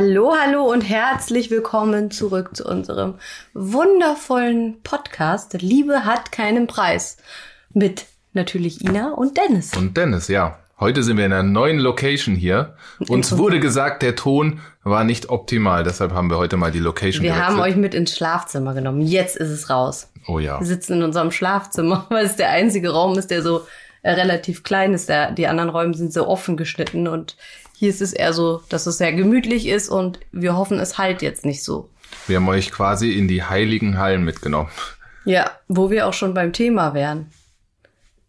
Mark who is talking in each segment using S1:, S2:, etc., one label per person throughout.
S1: Hallo, hallo und herzlich willkommen zurück zu unserem wundervollen Podcast Liebe hat keinen Preis mit natürlich Ina und Dennis.
S2: Und Dennis, ja. Heute sind wir in einer neuen Location hier. Uns wurde gesagt, der Ton war nicht optimal, deshalb haben wir heute mal die Location
S1: Wir
S2: gewechselt.
S1: haben euch mit ins Schlafzimmer genommen. Jetzt ist es raus.
S2: Oh ja.
S1: Wir sitzen in unserem Schlafzimmer, weil es der einzige Raum ist, der so relativ klein ist. Der, die anderen Räume sind so offen geschnitten und hier ist es eher so, dass es sehr gemütlich ist und wir hoffen, es halt jetzt nicht so.
S2: Wir haben euch quasi in die heiligen Hallen mitgenommen.
S1: Ja, wo wir auch schon beim Thema wären.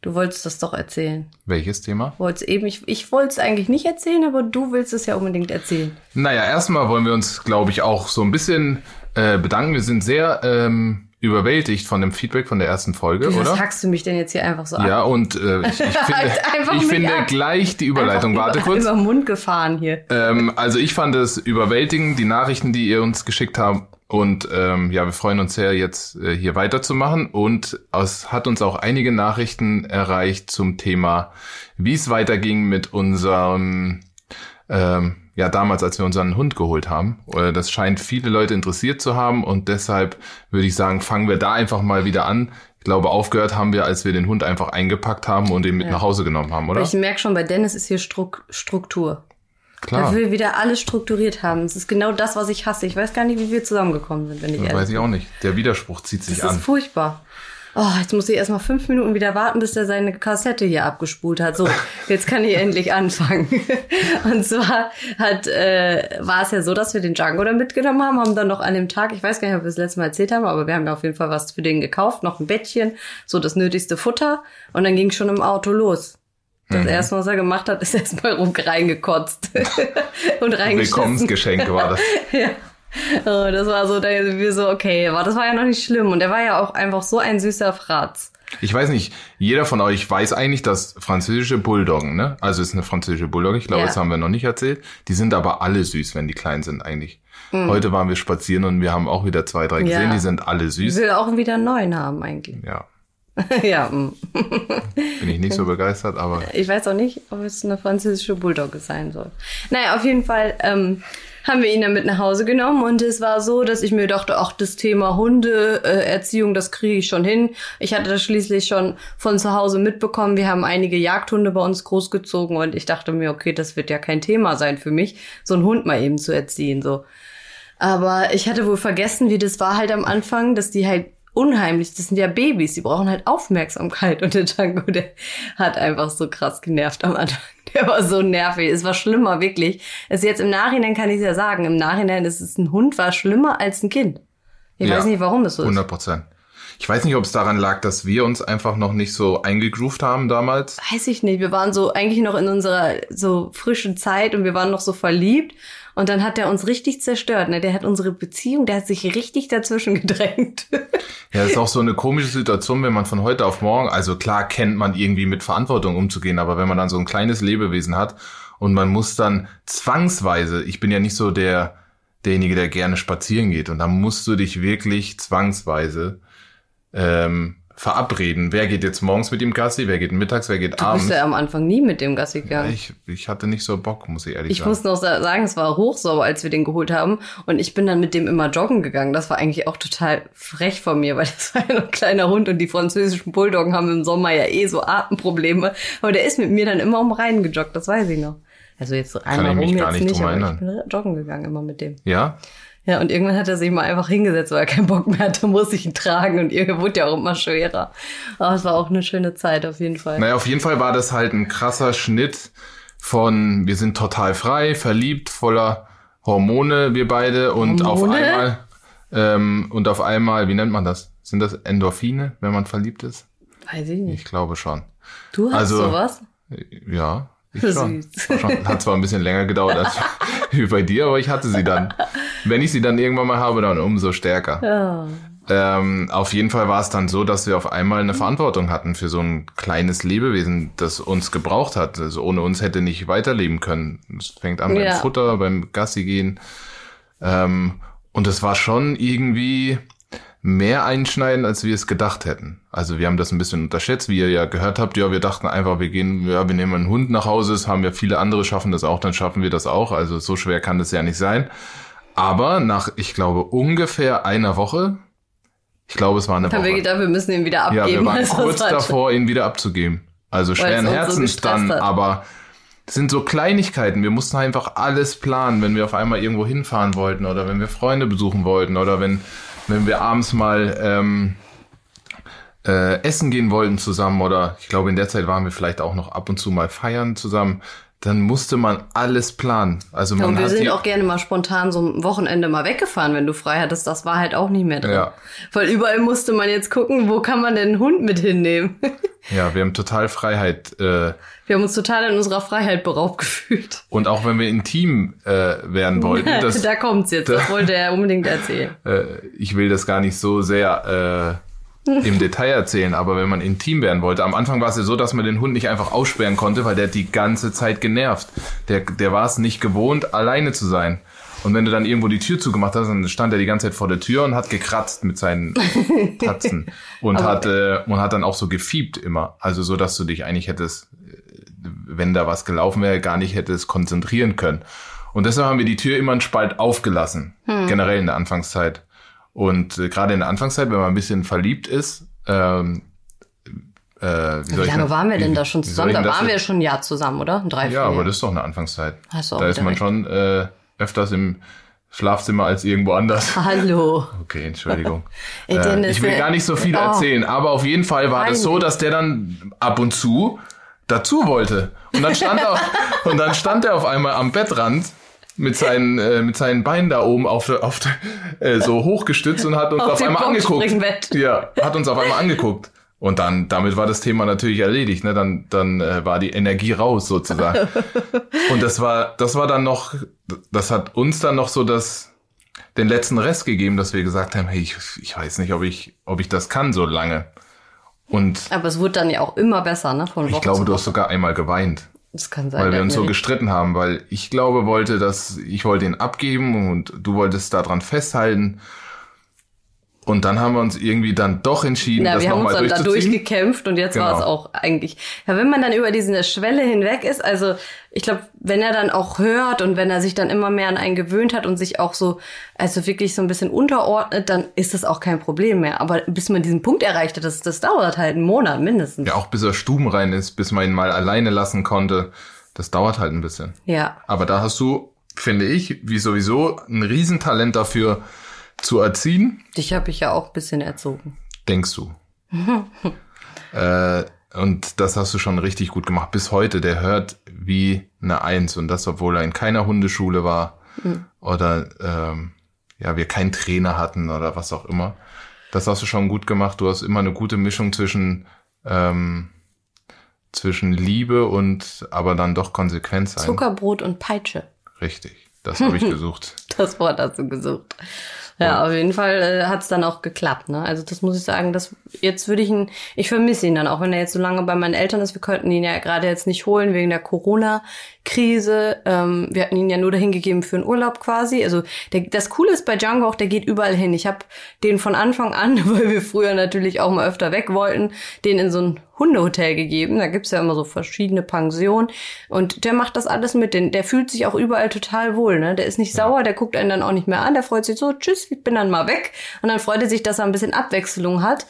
S1: Du wolltest das doch erzählen.
S2: Welches Thema?
S1: Wolltest eben, ich, ich wollte es eigentlich nicht erzählen, aber du willst es ja unbedingt erzählen.
S2: Naja, erstmal wollen wir uns, glaube ich, auch so ein bisschen äh, bedanken. Wir sind sehr ähm, überwältigt von dem Feedback von der ersten Folge,
S1: Wie, was
S2: oder?
S1: hackst du mich denn jetzt hier einfach so ab?
S2: Ja, und äh, ich, ich finde,
S1: Einfach
S2: ich finde gleich die Überleitung.
S1: Einfach
S2: Warte
S1: über,
S2: kurz.
S1: Über den Mund gefahren hier.
S2: Ähm, also ich fand es überwältigend, die Nachrichten, die ihr uns geschickt habt. Und ähm, ja, wir freuen uns sehr, jetzt äh, hier weiterzumachen. Und es hat uns auch einige Nachrichten erreicht zum Thema, wie es weiterging mit unserem, ähm, ja, damals, als wir unseren Hund geholt haben. Äh, Das scheint viele Leute interessiert zu haben. Und deshalb würde ich sagen, fangen wir da einfach mal wieder an. Ich glaube, aufgehört haben wir, als wir den Hund einfach eingepackt haben und ihn mit
S1: Ja.
S2: nach Hause genommen haben, oder?
S1: Ich merke schon, bei Dennis ist hier Struk Struktur.
S2: Klar.
S1: Er will wieder alles strukturiert haben. Es ist genau das, was ich hasse. Ich weiß gar nicht, wie wir zusammengekommen sind, wenn ich ehrlich
S2: Weiß ich auch nicht. Der Widerspruch zieht sich
S1: Das ist
S2: an.
S1: furchtbar. Oh, jetzt muss ich erst mal fünf Minuten wieder warten, bis er seine Kassette hier abgespult hat. So, jetzt kann ich endlich anfangen. Und zwar hat, äh, war es ja so, dass wir den Django da mitgenommen haben, haben dann noch an dem Tag, ich weiß gar nicht, ob wir das letzte Mal erzählt haben, aber wir haben ja auf jeden Fall was für den gekauft, noch ein Bettchen, so das nötigste Futter. Und dann ging schon im Auto los. Das erste, was er gemacht hat, ist erstmal rum reingekotzt und reingeschissen.
S2: Willkommensgeschenk war das.
S1: Ja. Oh, das war so, da wir so, okay, aber das war ja noch nicht schlimm. Und er war ja auch einfach so ein süßer Fratz.
S2: Ich weiß nicht, jeder von euch weiß eigentlich, dass französische Bulldoggen, ne? Also es ist eine französische Bulldogge, ich glaube,
S1: Ja.
S2: das haben wir noch nicht erzählt. Die sind aber alle süß, wenn die klein sind eigentlich.
S1: Hm.
S2: Heute waren wir spazieren und wir haben auch wieder zwei, drei gesehen,
S1: Ja.
S2: die sind alle
S1: Ich
S2: süß.
S1: will auch wieder neuen haben eigentlich.
S2: Ja,
S1: ja, mm.
S2: bin ich nicht so begeistert, aber
S1: ich weiß auch nicht, ob es eine französische Bulldogge sein soll. Naja, auf jeden Fall ähm, haben wir ihn dann mit nach Hause genommen und es war so, dass ich mir dachte, ach, das Thema Hundeerziehung, äh, das kriege ich schon hin. Ich hatte das schließlich schon von zu Hause mitbekommen. Wir haben einige Jagdhunde bei uns großgezogen und ich dachte mir, okay, das wird ja kein Thema sein für mich, so einen Hund mal eben zu erziehen, so. Aber ich hatte wohl vergessen, wie das war halt am Anfang, dass die halt unheimlich, das sind ja Babys, die brauchen halt Aufmerksamkeit und der Django, der hat einfach so krass genervt am Anfang. Der war so nervig, es war schlimmer, wirklich. Es ist jetzt im Nachhinein kann ich es ja sagen, im Nachhinein ist es ein Hund war schlimmer als ein Kind. Ich
S2: Ja,
S1: weiß nicht, warum es so ist.
S2: 100 Prozent. Ich weiß nicht, ob es daran lag, dass wir uns einfach noch nicht so eingegroovt haben damals.
S1: Weiß ich nicht. Wir waren so eigentlich noch in unserer so frischen Zeit und wir waren noch so verliebt. Und dann hat er uns richtig zerstört. Ne? Der hat unsere Beziehung, der hat sich richtig dazwischen gedrängt.
S2: Ja, ist auch so eine komische Situation, wenn man von heute auf morgen, also klar kennt man irgendwie mit Verantwortung umzugehen, aber wenn man dann so ein kleines Lebewesen hat und man muss dann zwangsweise, ich bin ja nicht so der, derjenige, der gerne spazieren geht und dann musst du dich wirklich zwangsweise ähm, verabreden. Wer geht jetzt morgens mit ihm Gassi, wer geht mittags, wer geht
S1: Du bist
S2: abends.
S1: ja am Anfang nie mit dem Gassi gegangen.
S2: Ich, ich hatte nicht so Bock, muss ich ehrlich
S1: Ich
S2: sagen.
S1: muss noch sa- sagen, es war hochsauber, als wir den geholt haben. Und ich bin dann mit dem immer joggen gegangen. Das war eigentlich auch total frech von mir, weil das war ja noch ein kleiner Hund und die französischen Bulldoggen haben im Sommer ja eh so Atemprobleme. Aber der ist mit mir dann immer um Rhein gejoggt, das weiß ich noch. Also jetzt einmal
S2: ich mich
S1: rum
S2: gar
S1: jetzt
S2: nicht
S1: nicht,
S2: drum
S1: aber ich bin joggen gegangen immer mit dem.
S2: ja?
S1: Ja, und irgendwann hat er sich mal einfach hingesetzt, weil er keinen Bock mehr hatte, muss ich ihn tragen und irgendwie wurde ja auch immer schwerer. Aber es war auch eine schöne Zeit auf jeden Fall.
S2: Naja, auf jeden Fall war das halt ein krasser Schnitt von, wir sind total frei, verliebt, voller Hormone, wir beide, und auf
S1: Hormone?
S2: einmal, ähm, und auf einmal, wie nennt man das? Sind das Endorphine, wenn man verliebt ist?
S1: Weiß ich nicht.
S2: Ich glaube schon.
S1: Du hast
S2: also-
S1: sowas?
S2: Ja, ich
S1: Süß.
S2: schon. War schon. Hat zwar ein bisschen länger gedauert als bei dir, aber ich hatte sie dann. Wenn ich sie dann irgendwann mal habe, dann umso stärker.
S1: Ja.
S2: Ähm, auf jeden Fall war es dann so, dass wir auf einmal eine Verantwortung hatten für so ein kleines Lebewesen, das uns gebraucht hat. Also ohne uns hätte nicht weiterleben können. Es fängt an
S1: Ja.
S2: beim Futter, beim Gassi gehen. Ähm, und es war schon irgendwie mehr einschneiden, als wir es gedacht hätten. Also wir haben das ein bisschen unterschätzt, wie ihr ja gehört habt. Ja, wir dachten einfach, wir gehen, ja, wir nehmen einen Hund nach Hause. Es haben ja viele andere schaffen das auch, dann schaffen wir das auch. Also so schwer kann das ja nicht sein. Aber nach, ich glaube, ungefähr einer Woche, ich glaube, es war eine
S1: Haben wir
S2: Woche.
S1: gedacht, wir müssen ihn wieder abgeben.
S2: Ja, wir waren
S1: Also,
S2: kurz
S1: das
S2: davor, ihn wieder abzugeben. Also schweren
S1: so
S2: Herzens
S1: gestresst
S2: dann,
S1: hat.
S2: aber es sind so Kleinigkeiten. Wir mussten einfach alles planen, wenn wir auf einmal irgendwo hinfahren wollten oder wenn wir Freunde besuchen wollten oder wenn, wenn wir abends mal ähm, äh, essen gehen wollten zusammen oder ich glaube in der Zeit waren wir vielleicht auch noch ab und zu mal feiern zusammen. Dann musste man alles planen. Also
S1: Ja,
S2: man
S1: und wir sind auch gerne mal spontan so ein Wochenende mal weggefahren, wenn du frei hattest. Das war halt auch nicht mehr drin.
S2: Ja.
S1: Weil überall musste man jetzt gucken, wo kann man denn einen Hund mit hinnehmen.
S2: ja, wir haben total Freiheit äh,
S1: Wir haben uns total in unserer Freiheit beraubt gefühlt.
S2: und auch wenn wir intim äh, werden wollten, das,
S1: da kommt's jetzt. Das wollte er unbedingt erzählen.
S2: äh, ich will das gar nicht so sehr äh, im Detail erzählen, aber wenn man intim werden wollte, am Anfang war es ja so, dass man den Hund nicht einfach aussperren konnte, weil der die ganze Zeit genervt. Der, der war es nicht gewohnt, alleine zu sein. Und wenn du dann irgendwo die Tür zugemacht hast, dann stand er die ganze Zeit vor der Tür und hat gekratzt mit seinen Tatzen und hat äh, und hat dann auch so gefiebt immer, also so, dass du dich eigentlich hättest, äh, wenn da was gelaufen wäre, gar nicht hättest konzentrieren können. Und deshalb haben wir die Tür immer einen Spalt aufgelassen, generell in der Anfangszeit. Und äh, gerade in der Anfangszeit, wenn man ein bisschen verliebt ist, ähm, äh, wie,
S1: Wie lange
S2: denn-
S1: waren wir denn
S2: wie-
S1: da schon zusammen? Da waren wir
S2: jetzt-
S1: schon ein Jahr zusammen, oder? Drei,
S2: Ja,
S1: vier.
S2: aber das ist doch eine Anfangszeit.
S1: Hast du auch
S2: da ist man schon äh, öfters im Schlafzimmer als irgendwo anders.
S1: Hallo.
S2: Okay, Entschuldigung.
S1: Ey,
S2: äh, ich will
S1: ne?
S2: gar nicht so viel
S1: Oh.
S2: erzählen, aber auf jeden Fall war das so, dass der dann ab und zu dazu wollte. Und dann stand er, und dann stand er auf einmal am Bettrand mit seinen, äh, mit seinen Beinen da oben auf, der, auf äh, so hochgestützt und hat uns
S1: Auf
S2: auf, einmal angeguckt. Ja, hat uns auf einmal angeguckt. Und dann, damit war das Thema natürlich erledigt, ne? Dann, dann äh, war die Energie raus sozusagen. Und das war, das war dann noch, das hat uns dann noch so das, den letzten Rest gegeben, dass wir gesagt haben, hey, ich, ich weiß nicht, ob ich, ob ich das kann so lange. Und
S1: Aber es wurde dann ja auch immer besser, ne? Von Woche
S2: ich glaube,
S1: zu
S2: du
S1: Woche.
S2: hast sogar einmal geweint,
S1: Das kann sein.
S2: weil wir uns so gestritten haben, weil ich glaube, wollte, dass ich wollte ihn abgeben und du wolltest daran festhalten. Und dann haben wir uns irgendwie dann doch entschieden,
S1: Na,
S2: das
S1: wir haben uns dann da durchgekämpft und jetzt war
S2: Genau.
S1: es auch eigentlich. Ja, wenn man dann über diese Schwelle hinweg ist, also ich glaube, wenn er dann auch hört und wenn er sich dann immer mehr an einen gewöhnt hat und sich auch so, also wirklich so ein bisschen unterordnet, dann ist das auch kein Problem mehr. Aber bis man diesen Punkt erreicht hat, das, das dauert halt einen Monat mindestens.
S2: Ja, auch bis er stubenrein ist, bis man ihn mal alleine lassen konnte. Das dauert halt ein bisschen.
S1: Ja.
S2: Aber da hast du, finde ich, wie sowieso, ein Riesentalent dafür zu erziehen,
S1: Dich habe ich ja auch ein bisschen erzogen.
S2: denkst du. äh, und das hast du schon richtig gut gemacht. Bis heute, der hört wie eine Eins. Und das, obwohl er in keiner Hundeschule war oder ähm, ja, wir keinen Trainer hatten oder was auch immer. Das hast du schon gut gemacht. Du hast immer eine gute Mischung zwischen ähm, zwischen Liebe und aber dann doch Konsequenz sein.
S1: Zuckerbrot und Peitsche.
S2: Richtig. Das habe ich gesucht.
S1: Das Wort hast du gesucht. Ja, auf jeden Fall äh, hat es dann auch geklappt. Ne? Also das muss ich sagen, das jetzt würde ich ihn, ich vermisse ihn dann, auch wenn er jetzt so lange bei meinen Eltern ist. Wir könnten ihn ja gerade jetzt nicht holen wegen der Corona-Krise. Ähm, wir hatten ihn ja nur dahin gegeben für einen Urlaub quasi. Also der, das Coole ist bei Django auch, der geht überall hin. Ich habe den von Anfang an, weil wir früher natürlich auch mal öfter weg wollten, den in so ein Hundehotel gegeben. Da gibt's ja immer so verschiedene Pensionen. Und der macht das alles mit. Den, der fühlt sich auch überall total wohl. Ne? Der ist nicht sauer, der guckt einen dann auch nicht mehr an. Der freut sich so, tschüss, ich bin dann mal weg. Und dann freut er sich, dass er ein bisschen Abwechslung hat.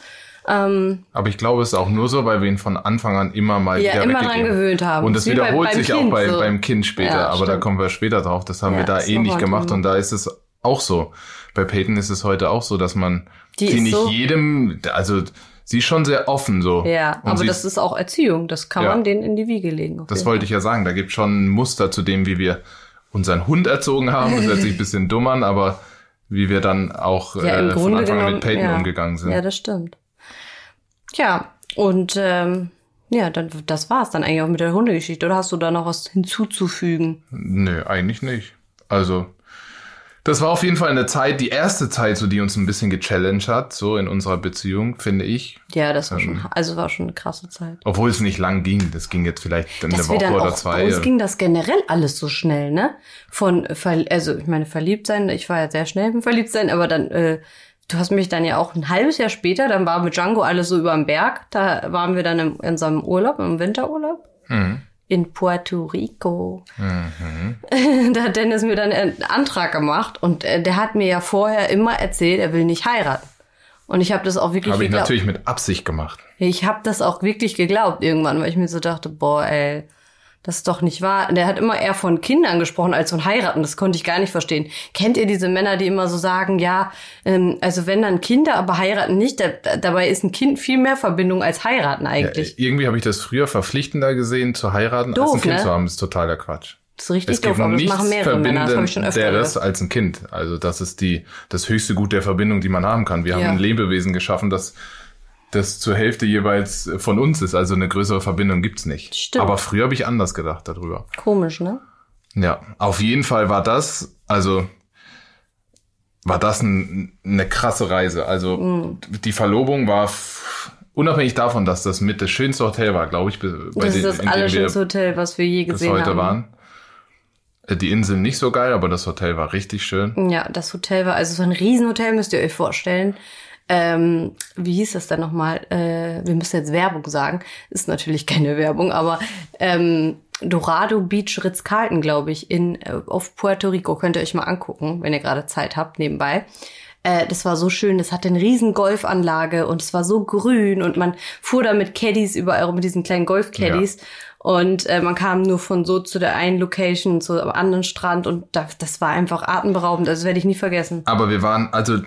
S1: Ähm,
S2: Aber ich glaube, es ist auch nur so, weil wir ihn von Anfang an immer mal
S1: Ja,
S2: wieder
S1: immer dran gewöhnt haben.
S2: Und das
S1: Wie bei-
S2: wiederholt
S1: beim
S2: sich
S1: Kind
S2: auch bei,
S1: so.
S2: beim Kind später.
S1: Ja,
S2: aber da
S1: stimmt.
S2: kommen wir später drauf. Das haben
S1: Ja,
S2: wir da ähnlich
S1: ein
S2: gemacht. Und da ist es auch so. Bei Peyton ist es heute auch so, dass man
S1: Die
S2: sie nicht
S1: so-
S2: jedem, also sie ist schon sehr offen so.
S1: ja,
S2: Und
S1: aber das ist auch Erziehung. Das kann man denen in die Wiege legen.
S2: Das wollte ich ja sagen. Da gibt schon ein Muster zu dem, wie wir unseren Hund erzogen haben. Das hört sich ein bisschen dumm an, aber wie wir dann auch
S1: Ja,
S2: äh, von Anfang an
S1: genommen,
S2: mit Peyton
S1: ja.
S2: umgegangen sind.
S1: Ja, das stimmt. Ja, und ähm, ja, dann das war's dann eigentlich auch mit der Hundegeschichte. Oder hast du da noch was hinzuzufügen?
S2: Nö, eigentlich nicht. Also, das war auf jeden Fall eine Zeit, die erste Zeit, so die uns ein bisschen gechallenged hat, so in unserer Beziehung, finde ich.
S1: Ja, das war schon, also war schon eine krasse Zeit.
S2: Obwohl es nicht lang ging. Das ging jetzt vielleicht eine
S1: Dass wir
S2: Woche oder
S1: auch, bei
S2: zwei.
S1: uns ging das generell alles so schnell, ne? Von, also ich meine, verliebt sein, ich war ja sehr schnell im Verliebtsein, aber dann äh, du hast mich dann ja auch ein halbes Jahr später, dann war mit Django alles so über dem Berg. Da waren wir dann im, in unserem Urlaub, im Winterurlaub.
S2: Mhm.
S1: In Puerto Rico. da hat Dennis mir dann einen Antrag gemacht und äh, der hat mir ja vorher immer erzählt, er will nicht heiraten. Und ich habe das auch wirklich
S2: Habe ich natürlich mit Absicht gemacht.
S1: Ich habe das auch wirklich geglaubt irgendwann, weil ich mir so dachte, boah, ey, das ist doch nicht wahr. Der hat immer eher von Kindern gesprochen als von heiraten. Das konnte ich gar nicht verstehen. Kennt ihr diese Männer, die immer so sagen, ja, ähm, also wenn dann Kinder, aber heiraten nicht, da, dabei ist ein Kind viel mehr Verbindung als heiraten eigentlich.
S2: Ja, irgendwie habe ich das früher verpflichtender gesehen, zu heiraten,
S1: Doof,
S2: als ein Kind
S1: ne?
S2: zu haben. Das ist totaler Quatsch.
S1: das ist richtig
S2: Es
S1: doof, aber das machen mehrere Männer. Das habe ich schon öfter gehört.
S2: als ein Kind. Also das ist die das höchste Gut der Verbindung, die man haben kann. Wir
S1: Ja.
S2: haben ein Lebewesen geschaffen, das das zur Hälfte jeweils von uns ist. Also eine größere Verbindung gibt's nicht.
S1: Stimmt.
S2: Aber früher habe ich anders gedacht darüber.
S1: Komisch, ne?
S2: Ja, auf jeden Fall war das, also war das ein, eine krasse Reise. Also
S1: Mhm.
S2: die Verlobung war unabhängig davon, dass das mit das schönste Hotel war, glaube ich, be- bei
S1: Das
S2: den-
S1: ist das allerschönste Hotel, was wir je
S2: bis
S1: gesehen
S2: heute
S1: haben.
S2: waren. Äh, Die Insel nicht so geil, aber das Hotel war richtig schön.
S1: Ja, das Hotel war, also so ein Riesenhotel müsst ihr euch vorstellen. Ähm, wie hieß das denn nochmal? Äh, wir müssen jetzt Werbung sagen. Ist natürlich keine Werbung, aber ähm, Dorado Beach Ritz-Carlton, glaube ich, in äh, auf Puerto Rico. Könnt ihr euch mal angucken, wenn ihr gerade Zeit habt nebenbei. Äh, das war so schön. Das hatte eine riesen Golfanlage und es war so grün und man fuhr da mit Caddies überall mit diesen kleinen Golf-Caddies. Und äh, man kam nur von so zu der einen Location, zu am anderen Strand und da, das war einfach atemberaubend. Also das werde ich nie vergessen.
S2: Aber wir waren, also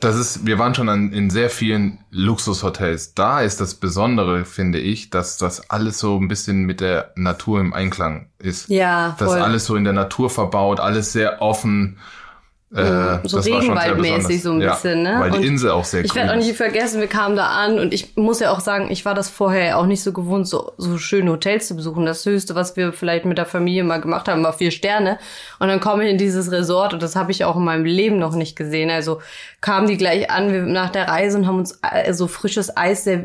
S2: das ist, wir waren schon an, in sehr vielen Luxushotels. Da ist das Besondere, finde ich, dass das alles so ein bisschen mit der Natur im Einklang ist.
S1: Ja,
S2: Das
S1: voll.
S2: alles so in der Natur verbaut, alles sehr offen. Äh,
S1: so Regenwaldmäßig so ein
S2: ja,
S1: bisschen, ne?
S2: Weil die
S1: Und
S2: Insel auch sehr
S1: Ich
S2: grün
S1: werde auch nicht
S2: ist.
S1: vergessen, wir kamen da an und ich muss ja auch sagen, ich war das vorher ja auch nicht so gewohnt, so, so schöne Hotels zu besuchen. Das Höchste, was wir vielleicht mit der Familie mal gemacht haben, war vier Sterne. Und dann komme ich in dieses Resort und das habe ich auch in meinem Leben noch nicht gesehen. Also kamen die gleich an, wir nach der Reise und haben uns äh, so frisches Eis äh,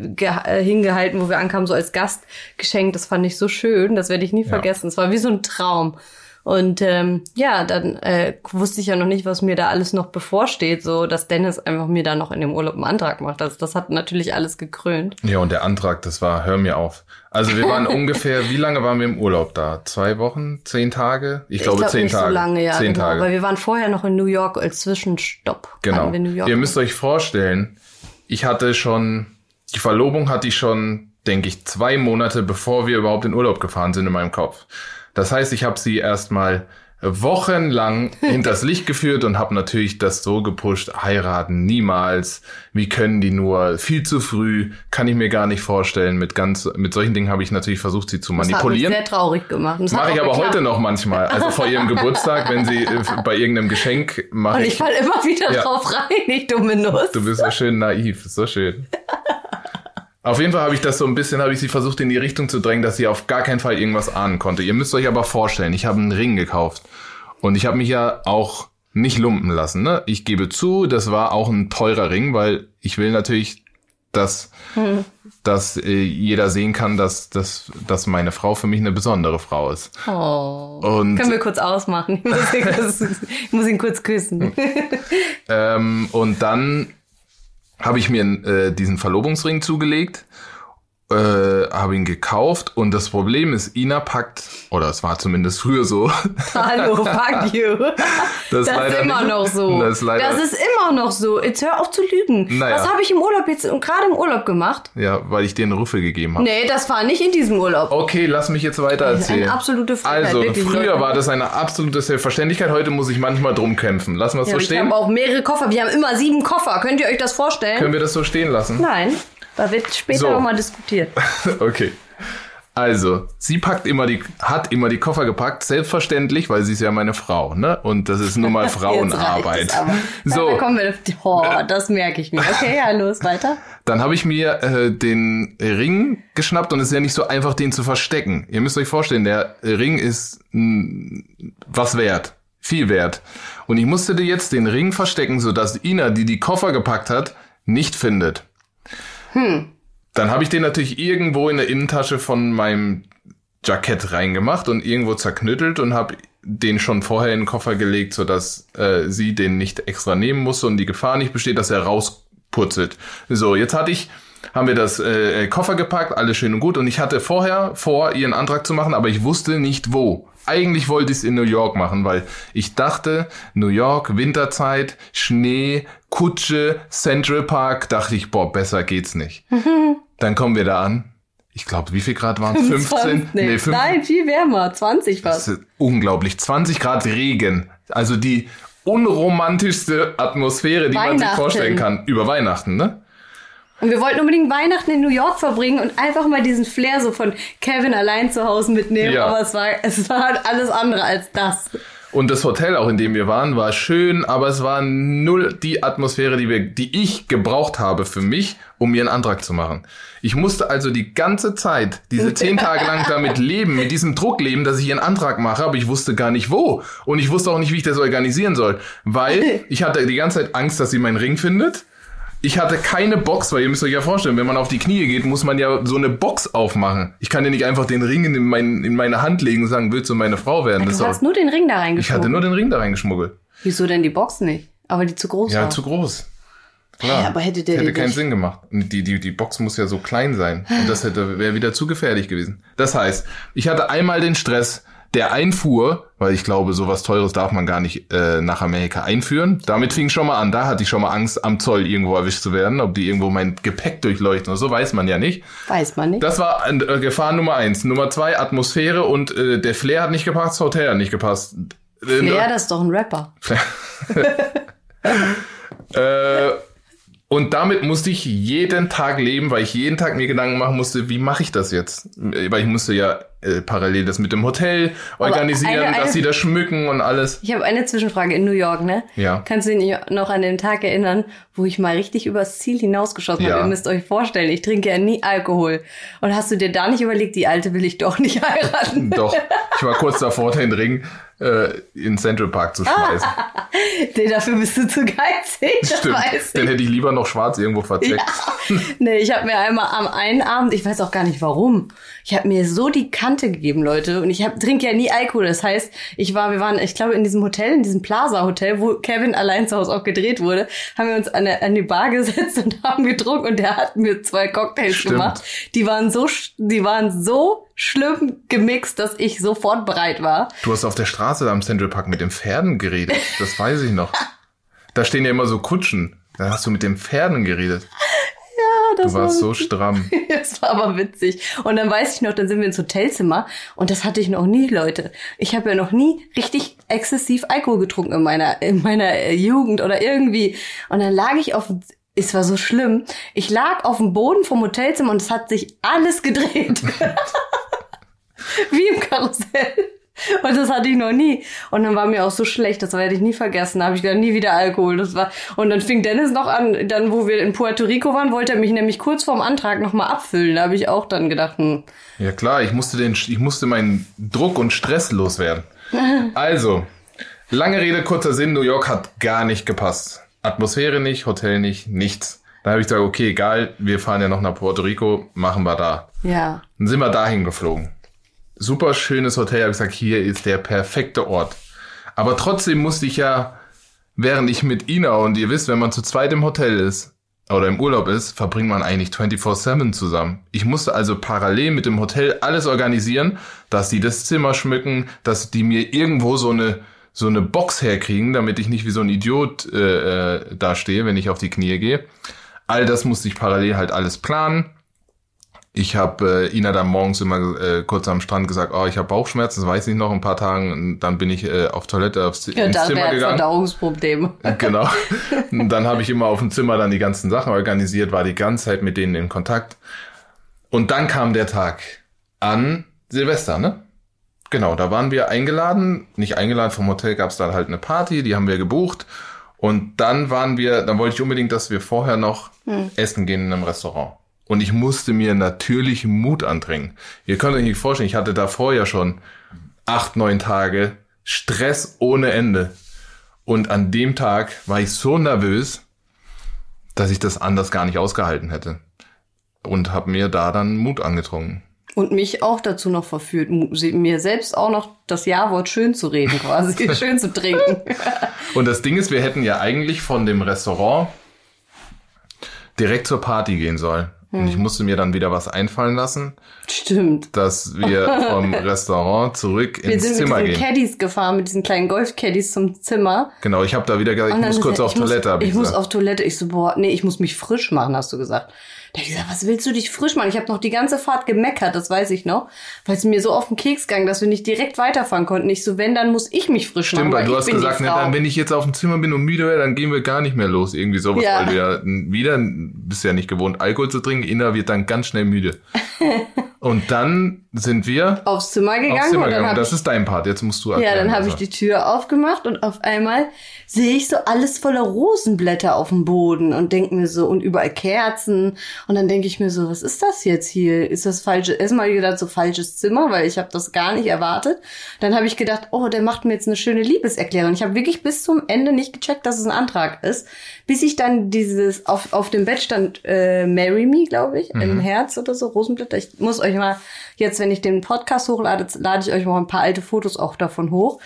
S1: hingehalten, wo wir ankamen, so als Gast geschenkt. Das fand ich so schön, das werde ich nie vergessen. Es war wie so ein Traum. Und ähm, ja, dann äh, wusste ich ja noch nicht, was mir da alles noch bevorsteht, so dass Dennis einfach mir da noch in dem Urlaub einen Antrag macht. Also das hat natürlich alles gekrönt.
S2: Ja, und der Antrag, das war, hör mir auf. Also wir waren ungefähr, wie lange waren wir im Urlaub da? Zwei Wochen? Zehn Tage? Ich, glaube
S1: glaub
S2: zehn
S1: nicht
S2: Tage.
S1: so lange, ja,
S2: zehn
S1: genau.
S2: Tage.
S1: Weil wir waren vorher noch in New York als Zwischenstopp.
S2: Genau.
S1: Wir New York.
S2: Ihr müsst euch vorstellen, ich hatte schon, die Verlobung hatte ich schon, denke ich, zwei Monate, bevor wir überhaupt in Urlaub gefahren sind in meinem Kopf. Das heißt, ich habe sie erstmal wochenlang hinters Licht geführt und habe natürlich das so gepusht, heiraten niemals, wie können die nur, viel zu früh, kann ich mir gar nicht vorstellen. Mit ganz, mit solchen Dingen habe ich natürlich versucht, sie zu
S1: das hat mich
S2: manipulieren.
S1: sehr traurig gemacht. Das
S2: Mache ich aber
S1: geklappt.
S2: heute noch manchmal. Also vor ihrem Geburtstag, wenn sie äh, bei irgendeinem Geschenk mache
S1: Und ich falle immer wieder
S2: Ja.
S1: drauf rein, ich dumme Nuss.
S2: Du bist so schön naiv, so schön. Auf jeden Fall habe ich das so ein bisschen, habe ich sie versucht in die Richtung zu drängen, dass sie auf gar keinen Fall irgendwas ahnen konnte. Ihr müsst euch aber vorstellen, ich habe einen Ring gekauft und ich habe mich ja auch nicht lumpen lassen. Ne? Ich gebe zu, das war auch ein teurer Ring, weil ich will natürlich, dass, dass äh, jeder sehen kann, dass, dass, dass meine Frau für mich eine besondere Frau ist.
S1: Oh.
S2: Und
S1: Können wir kurz ausmachen? Ich muss ihn kurz, ich muss ihn kurz küssen.
S2: Ähm, und dann habe ich mir äh, diesen Verlobungsring zugelegt, äh, habe ihn gekauft und das Problem ist, Ina packt, oder es war zumindest früher so,
S1: Hallo, fuck you. Das, ist
S2: leider
S1: immer
S2: nicht-
S1: noch so.
S2: Das ist
S1: Das ist immer noch so. Jetzt hör auf zu lügen.
S2: Naja.
S1: Was habe ich im Urlaub jetzt gerade im Urlaub gemacht?
S2: ja, weil ich dir einen Rüffel gegeben habe.
S1: Nee, das war nicht in diesem Urlaub.
S2: Okay, lass mich jetzt weiter erzählen.
S1: Eine absolute Frechheit,
S2: Also,
S1: wirklich,
S2: früher
S1: Leute.
S2: war das eine absolute Selbstverständlichkeit, heute muss ich manchmal drum kämpfen. Lassen wir es
S1: Ja,
S2: so stehen?
S1: habe auch mehrere Koffer. Wir haben immer sieben Koffer. Könnt ihr euch das vorstellen?
S2: Können wir das so stehen lassen?
S1: Nein, da wird später
S2: So.
S1: nochmal diskutiert.
S2: Okay. Also, sie packt immer die, hat immer die Koffer gepackt, selbstverständlich, weil sie ist ja meine Frau, ne? Und das ist nun mal Frauenarbeit. So,
S1: Da kommen wir. Oh, das merke ich mir. Okay, ja, los, weiter.
S2: dann habe ich mir äh, den Ring geschnappt und es ist ja nicht so einfach, den zu verstecken. Ihr müsst euch vorstellen, der Ring ist mh, was wert, viel wert. Und ich musste dir jetzt den Ring verstecken, sodass Ina, die die Koffer gepackt hat, nicht findet. Dann habe ich den natürlich irgendwo in der Innentasche von meinem Jackett reingemacht und irgendwo zerknüttelt und habe den schon vorher in den Koffer gelegt, sodass äh, sie den nicht extra nehmen musste und die Gefahr nicht besteht, dass er rausputzelt. So, jetzt hatte ich haben wir das äh, Koffer gepackt, alles schön und gut. Und ich hatte vorher vor, ihren Antrag zu machen, aber ich wusste nicht wo. Eigentlich wollte ich es in New York machen, weil ich dachte, New York, Winterzeit, Schnee, Kutsche, Central Park, dachte ich, boah, besser geht's nicht. Dann kommen wir da an. Ich glaube, wie viel Grad waren es? 15?
S1: Nee, nee, 15. Nein, viel wärmer, 20 was.
S2: Das ist unglaublich. 20 Grad Regen. Also die unromantischste Atmosphäre, die man sich vorstellen kann. Über Weihnachten, ne?
S1: Und wir wollten unbedingt Weihnachten in New York verbringen und einfach mal diesen Flair so von Kevin allein zu Hause mitnehmen. Ja. Aber es war, es war halt alles andere als das.
S2: Und das Hotel, auch in dem wir waren, war schön, aber es war null die Atmosphäre, die wir, die ich gebraucht habe für mich, um mir einen Antrag zu machen. Ich musste also die ganze Zeit, diese zehn Tage lang damit leben, mit diesem Druck leben, dass ich einen Antrag mache, aber ich wusste gar nicht wo. Und ich wusste auch nicht, wie ich das organisieren soll. Weil ich hatte die ganze Zeit Angst, dass sie meinen Ring findet ich hatte keine Box, weil ihr müsst euch ja vorstellen, wenn man auf die Knie geht, muss man ja so eine Box aufmachen. Ich kann ja nicht einfach den Ring in, mein, in meine Hand legen und sagen, willst du meine Frau werden?
S1: Ja, du hast nur den Ring da reingeschmuggelt.
S2: Ich hatte nur den Ring da reingeschmuggelt.
S1: Wieso denn die Box nicht? Aber die zu groß
S2: ja,
S1: war.
S2: Ja, zu groß. Klar.
S1: Ja, aber hätte der
S2: hätte keinen Sinn gemacht. Die, die, die Box muss ja so klein sein. Und das hätte wäre wieder zu gefährlich gewesen. Das heißt, ich hatte einmal den Stress, der Einfuhr, weil ich glaube, sowas Teures darf man gar nicht äh, nach Amerika einführen. Damit fing schon mal an. Da hatte ich schon mal Angst, am Zoll irgendwo erwischt zu werden, ob die irgendwo mein Gepäck durchleuchten oder so, weiß man ja nicht.
S1: Weiß man nicht.
S2: Das war äh, Gefahr Nummer eins. Nummer zwei, Atmosphäre und äh, der Flair hat nicht gepasst, das Hotel hat nicht gepasst.
S1: Flair, das ist doch ein Rapper.
S2: äh, und damit musste ich jeden Tag leben, weil ich jeden Tag mir Gedanken machen musste, wie mache ich das jetzt? Weil ich musste ja äh, parallel das mit dem Hotel organisieren, eine, eine, dass sie das schmücken und alles.
S1: Ich habe eine Zwischenfrage in New York, ne?
S2: Ja.
S1: Kannst du dich noch an den Tag erinnern, wo ich mal richtig übers Ziel hinausgeschossen ja. habe? Ihr müsst euch vorstellen, ich trinke ja nie Alkohol. Und hast du dir da nicht überlegt, die Alte will ich doch nicht heiraten?
S2: Doch. Ich war kurz davor, den Ring äh, in Central Park zu schmeißen.
S1: nee, dafür bist du zu geizig, das
S2: Stimmt. Den hätte ich lieber noch schwarz irgendwo verzeckt.
S1: Ja. Nee, ich habe mir einmal am einen Abend, ich weiß auch gar nicht warum, ich habe mir so die Kante gegeben, Leute. Und ich trinke ja nie Alkohol. Das heißt, ich war, wir waren, ich glaube, in diesem Hotel, in diesem Plaza-Hotel, wo Kevin allein zu Hause auch gedreht wurde, haben wir uns an, der, an die Bar gesetzt und haben getrunken und der hat mir zwei Cocktails Stimmt. gemacht. Die waren so, die waren so schlimm gemixt, dass ich sofort bereit war.
S2: Du hast auf der Straße am Central Park mit den Pferden geredet. Das weiß ich noch. Da stehen ja immer so Kutschen. Da hast du mit den Pferden geredet.
S1: Ja, das
S2: du warst war so stramm.
S1: das war aber witzig. Und dann weiß ich noch, dann sind wir ins Hotelzimmer und das hatte ich noch nie, Leute. Ich habe ja noch nie richtig exzessiv Alkohol getrunken in meiner in meiner Jugend oder irgendwie. Und dann lag ich auf es war so schlimm. Ich lag auf dem Boden vom Hotelzimmer und es hat sich alles gedreht. Wie im Karussell. Und das hatte ich noch nie. Und dann war mir auch so schlecht, das werde ich nie vergessen. Da habe ich dann nie wieder Alkohol. Das war und dann fing Dennis noch an, dann wo wir in Puerto Rico waren, wollte er mich nämlich kurz vorm Antrag nochmal abfüllen. Da habe ich auch dann gedacht, hm.
S2: Ja klar, ich musste den, ich musste meinen Druck und Stress loswerden. also, lange Rede, kurzer Sinn, New York hat gar nicht gepasst. Atmosphäre nicht, Hotel nicht, nichts. Da habe ich gesagt, okay, egal, wir fahren ja noch nach Puerto Rico, machen wir da.
S1: Ja.
S2: Dann sind wir dahin geflogen super schönes Hotel. Ich habe gesagt, hier ist der perfekte Ort. Aber trotzdem musste ich ja, während ich mit Ina und ihr wisst, wenn man zu zweit im Hotel ist oder im Urlaub ist, verbringt man eigentlich 24-7 zusammen. Ich musste also parallel mit dem Hotel alles organisieren, dass die das Zimmer schmücken, dass die mir irgendwo so eine so eine Box herkriegen, damit ich nicht wie so ein Idiot äh, äh, dastehe, wenn ich auf die Knie gehe. All das musste ich parallel halt alles planen. Ich habe äh, Ina dann morgens immer äh, kurz am Strand gesagt, oh, ich habe Bauchschmerzen, das weiß ich noch, ein paar Tagen. dann bin ich äh, auf Toilette aufs ja, ins Zimmer gegangen.
S1: Verdauungsproblem.
S2: Genau. dann habe ich immer auf dem Zimmer dann die ganzen Sachen organisiert, war die ganze Zeit mit denen in Kontakt. Und dann kam der Tag an Silvester, ne? Genau, da waren wir eingeladen, nicht eingeladen vom Hotel, gab es dann halt eine Party, die haben wir gebucht. Und dann waren wir, dann wollte ich unbedingt, dass wir vorher noch hm. essen gehen in einem Restaurant. Und ich musste mir natürlich Mut andrängen. Ihr könnt euch nicht vorstellen, ich hatte davor ja schon acht, neun Tage Stress ohne Ende. Und an dem Tag war ich so nervös, dass ich das anders gar nicht ausgehalten hätte. Und habe mir da dann Mut angetrunken.
S1: Und mich auch dazu noch verführt, mir selbst auch noch das Ja-Wort schön zu reden, quasi, schön zu trinken.
S2: Und das Ding ist, wir hätten ja eigentlich von dem Restaurant direkt zur Party gehen sollen. Und ich musste mir dann wieder was einfallen lassen.
S1: Stimmt.
S2: Dass wir vom Restaurant zurück
S1: Wir
S2: ins
S1: sind
S2: Zimmer
S1: mit diesen
S2: gehen.
S1: Caddies gefahren, mit diesen kleinen Golf-Caddies zum Zimmer.
S2: Genau, ich habe da wieder gesagt, ich muss kurz
S1: er,
S2: auf
S1: ich muss,
S2: Toilette, hab ich
S1: muss auf Toilette. Ich so, boah, nee, ich muss mich frisch machen, hast du gesagt. Da hab ich gesagt, was willst du dich frisch machen? Ich habe noch die ganze Fahrt gemeckert, das weiß ich noch, weil es mir so auf den Keks ging, dass wir nicht direkt weiterfahren konnten. Ich so, wenn, dann muss ich mich frisch
S2: Stimmt,
S1: machen.
S2: weil du
S1: ich
S2: hast gesagt, ne, dann, wenn ich jetzt auf dem Zimmer bin und müde werde, dann gehen wir gar nicht mehr los. Irgendwie sowas,
S1: Ja.
S2: weil du ja wieder, bist ja nicht gewohnt, Alkohol zu trinken. Ina wird dann ganz schnell müde. und dann sind wir
S1: aufs Zimmer gegangen
S2: aufs Zimmer
S1: und
S2: gegangen.
S1: habe
S2: Das ist dein Part. Jetzt musst du
S1: Ja,
S2: erklären.
S1: dann habe ich
S2: also.
S1: die Tür aufgemacht und auf einmal sehe ich so alles voller Rosenblätter auf dem Boden und denke mir so, und überall Kerzen. Und dann denke ich mir so, was ist das jetzt hier? Ist das falsche, erstmal gedacht, so falsches Zimmer, weil ich habe das gar nicht erwartet. Dann habe ich gedacht, oh, der macht mir jetzt eine schöne Liebeserklärung. Ich habe wirklich bis zum Ende nicht gecheckt, dass es ein Antrag ist, bis ich dann dieses, auf, auf dem Bett stand äh, Marry Me, glaube ich, im Herz oder so, Rosenblätter. Ich muss euch mal, jetzt, wenn ich den Podcast hochlade, lade ich euch mal ein paar alte Fotos auch davon hoch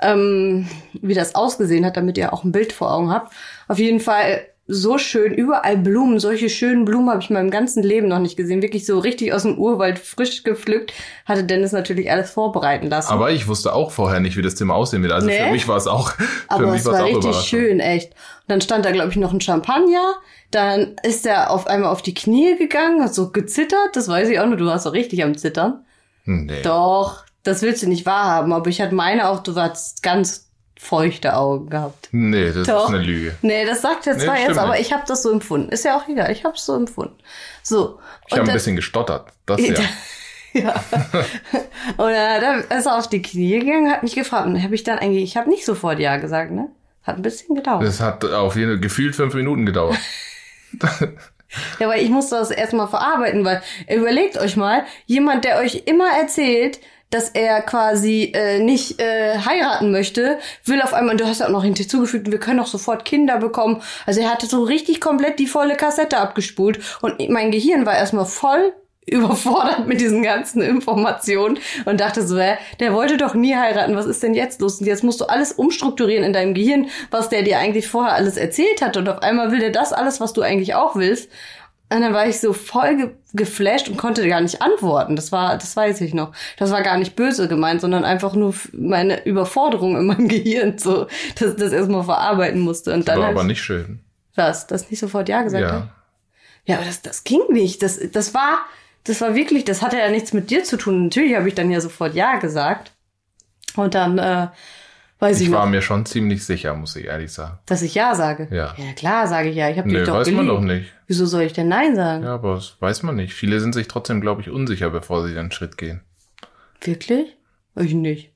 S1: ähm, wie das ausgesehen hat, damit ihr auch ein Bild vor Augen habt. Auf jeden Fall so schön, überall Blumen, solche schönen Blumen habe ich in meinem ganzen Leben noch nicht gesehen. Wirklich so richtig aus dem Urwald frisch gepflückt. Hatte Dennis natürlich alles vorbereiten lassen.
S2: Aber ich wusste auch vorher nicht, wie das Zimmer aussehen wird. Also
S1: Nee.
S2: für mich war es auch, für
S1: Aber
S2: mich
S1: es
S2: war es
S1: war richtig schön, echt. Und dann stand da, glaube ich, noch ein Champagner. Dann ist er auf einmal auf die Knie gegangen, hat so gezittert. Das weiß ich auch nur. Du warst so richtig am Zittern.
S2: Hm, Nee.
S1: Doch, das willst du nicht wahrhaben. Aber ich hatte meine auch, du hast ganz feuchte Augen gehabt.
S2: Nee, das
S1: Doch.
S2: ist eine Lüge.
S1: Nee, das sagt er
S2: Nee,
S1: zwar
S2: das
S1: jetzt, aber ich habe das so empfunden. Ist ja auch egal, ich habe es so empfunden. So.
S2: Ich habe ein bisschen gestottert. Das ja.
S1: ja. Und dann ist er auf die Knie gegangen, hat mich gefragt. Und habe ich dann eigentlich, ich habe nicht sofort Ja gesagt, ne? Hat ein bisschen gedauert.
S2: Das hat auf jeden Fall gefühlt fünf Minuten gedauert.
S1: Ja, aber ich musste das erstmal verarbeiten, weil überlegt euch mal, jemand, der euch immer erzählt, dass er quasi äh, nicht äh, heiraten möchte, will auf einmal, du hast ja auch noch hinzugefügt, wir können auch sofort Kinder bekommen. Also er hatte so richtig komplett die volle Kassette abgespult und mein Gehirn war erstmal voll überfordert mit diesen ganzen Informationen und dachte so, hä, der wollte doch nie heiraten, was ist denn jetzt los? Und jetzt musst du alles umstrukturieren in deinem Gehirn, was der dir eigentlich vorher alles erzählt hat und auf einmal will der das alles, was du eigentlich auch willst. Und dann war ich so voll ge geflasht und konnte gar nicht antworten. Das war, das weiß ich noch. Das war gar nicht böse gemeint, sondern einfach nur meine Überforderung in meinem Gehirn, so, dass ich das erstmal verarbeiten musste. Und dann
S2: War aber
S1: ich,
S2: nicht schön.
S1: was, das nicht sofort Ja gesagt hat?
S2: Ja.
S1: Ja, aber das, das ging nicht. Das, das war, das war wirklich, das hatte ja nichts mit dir zu tun. Natürlich habe ich dann ja sofort Ja gesagt. Und dann, äh, weiß ich,
S2: Ich war
S1: noch,
S2: mir schon ziemlich sicher, muss ich ehrlich sagen.
S1: dass ich Ja sage.
S2: Ja.
S1: Ja, klar sage ich Ja. Ich habe
S2: Nee,
S1: dich doch
S2: weiß
S1: geliebt.
S2: man doch nicht.
S1: Wieso soll ich denn Nein sagen?
S2: Ja, aber das weiß man nicht. Viele sind sich trotzdem, glaube ich, unsicher, bevor sie den Schritt gehen.
S1: Wirklich? Ich nicht.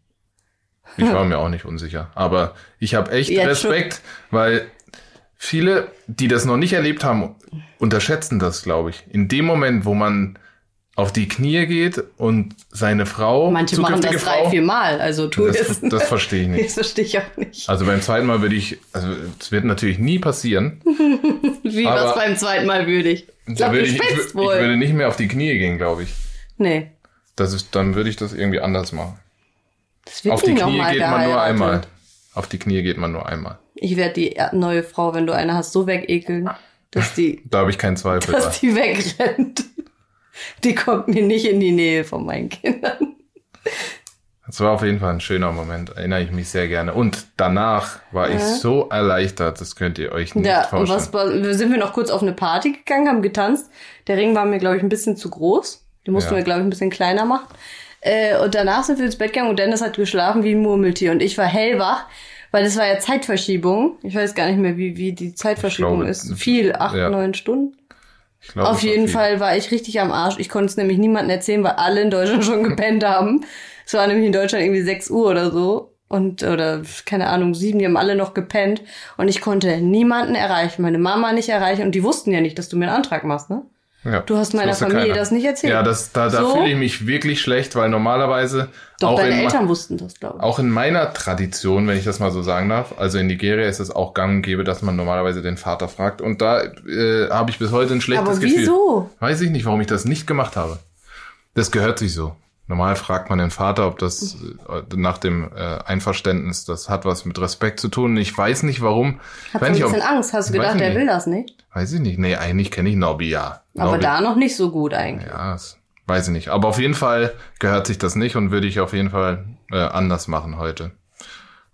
S2: Ich war mir auch nicht unsicher. Aber ich habe echt
S1: Jetzt schon.
S2: Respekt, weil viele, die das noch nicht erlebt haben, unterschätzen das, glaube ich. In dem Moment, wo man auf die Knie geht und seine Frau,
S1: Manche machen das drei,
S2: Frau,
S1: vier Mal. Also tu
S2: das,
S1: es.
S2: das verstehe ich nicht.
S1: Das verstehe ich auch nicht.
S2: Also beim zweiten Mal würde ich, also es wird natürlich nie passieren.
S1: Wie was beim zweiten Mal würdig. Ich
S2: Da würde ich, ich, ich würde nicht mehr auf die Knie gehen, glaube ich.
S1: nee.
S2: Das ist, dann würde ich das irgendwie anders machen.
S1: Das wird
S2: Auf die Knie geht man nur einmal. Auf die Knie geht man nur einmal.
S1: Ich werde die neue Frau, wenn du eine hast, so wegekeln, dass die,
S2: Da habe ich keinen Zweifel.
S1: dass die wegrennt. Die kommt mir nicht in die Nähe von meinen Kindern.
S2: Das war auf jeden Fall ein schöner Moment, erinnere ich mich sehr gerne. Und danach war ich so erleichtert, das könnt ihr euch nicht
S1: Ja, und
S2: vorstellen.
S1: was war- sind wir noch kurz auf eine Party gegangen, haben getanzt. Der Ring war mir, glaube ich, ein bisschen zu groß. Den mussten
S2: Ja.
S1: wir, glaube ich, ein bisschen kleiner machen. Äh, und danach sind wir ins Bett gegangen und Dennis hat geschlafen wie ein Murmeltier. Und ich war hellwach, weil das war ja Zeitverschiebung. Ich weiß gar nicht mehr, wie, wie die Zeitverschiebung
S2: glaube,
S1: ist. Viel, acht,
S2: ja.
S1: neun Stunden.
S2: Ich glaube,
S1: Auf jeden
S2: viel.
S1: Fall war ich richtig am Arsch. Ich konnte es nämlich niemandem erzählen, weil alle in Deutschland schon gepennt haben. Es war nämlich in Deutschland irgendwie 6 Uhr oder so. Und, oder, keine Ahnung, sieben, die haben alle noch gepennt. Und ich konnte niemanden erreichen, meine Mama nicht erreichen. Und die wussten ja nicht, dass du mir einen Antrag machst, ne?
S2: Ja,
S1: Du hast meiner Familie
S2: keiner.
S1: das nicht erzählt.
S2: Ja, das, da, da
S1: So?
S2: fühle ich mich wirklich schlecht, weil normalerweise
S1: Doch,
S2: auch,
S1: deine
S2: in,
S1: Eltern wussten das, glaube ich.
S2: auch in meiner Tradition, wenn ich das mal so sagen darf, also in Nigeria ist es auch gang und gäbe, dass man normalerweise den Vater fragt. Und da äh, habe ich bis heute ein schlechtes
S1: Aber
S2: Gefühl.
S1: wieso?
S2: Weiß ich nicht, warum ich das nicht gemacht habe. Das gehört sich so. Normal fragt man den Vater, ob das äh, nach dem äh, Einverständnis, das hat was mit Respekt zu tun. Ich weiß nicht warum.
S1: Hat
S2: Weiß
S1: ein
S2: nicht, ob-
S1: bisschen Angst. Hast du gedacht, der will das nicht?
S2: Weiß ich nicht. Nee, eigentlich kenne ich Nobby, ja.
S1: Aber
S2: Nobby,
S1: da noch nicht so gut eigentlich.
S2: Ja, das weiß ich nicht. Aber auf jeden Fall gehört sich das nicht und würde ich auf jeden Fall äh, anders machen heute.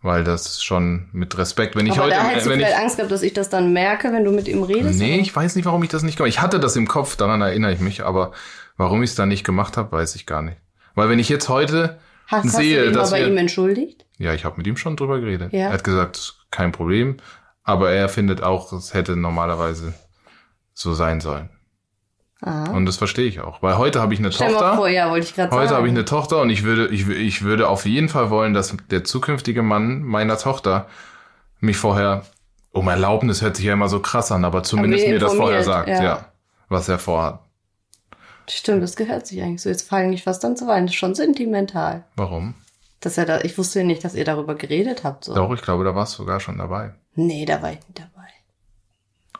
S2: Weil das schon mit Respekt, wenn ich
S1: Aber
S2: heute,
S1: da hättest du
S2: wenn ich,
S1: vielleicht Angst gehabt, dass ich das dann merke, wenn du mit ihm redest?
S2: nee,
S1: oder?
S2: ich weiß nicht, warum ich das nicht gemacht Ich hatte das im Kopf, daran erinnere ich mich, aber warum ich es dann nicht gemacht habe, weiß ich gar nicht. Weil wenn ich jetzt heute
S1: Hast, hast
S2: sehe,
S1: du dich mal
S2: dass
S1: bei
S2: wir,
S1: ihm entschuldigt?
S2: Ja, ich habe mit ihm schon drüber geredet.
S1: Ja.
S2: Er hat gesagt, kein Problem, aber er findet auch, es hätte normalerweise so sein sollen.
S1: Ah.
S2: Und das verstehe ich auch, weil heute habe ich eine
S1: Stell
S2: Tochter.
S1: vor, ja, wollte ich gerade sagen.
S2: Heute habe ich eine Tochter und ich würde, ich, ich würde auf jeden Fall wollen, dass der zukünftige Mann meiner Tochter mich vorher um Erlaubnis hört sich ja immer so krass an, aber zumindest
S1: ihn
S2: mir das vorher sagt, ja.
S1: ja.
S2: was er vorhat.
S1: Stimmt, das gehört sich eigentlich so. Jetzt fange ich fast an zu weinen. Das ist schon sentimental.
S2: Warum?
S1: Dass er da, ich wusste ja nicht, dass ihr darüber geredet habt. So.
S2: Doch, ich glaube, da warst du sogar schon dabei.
S1: Nee, da war ich nicht dabei.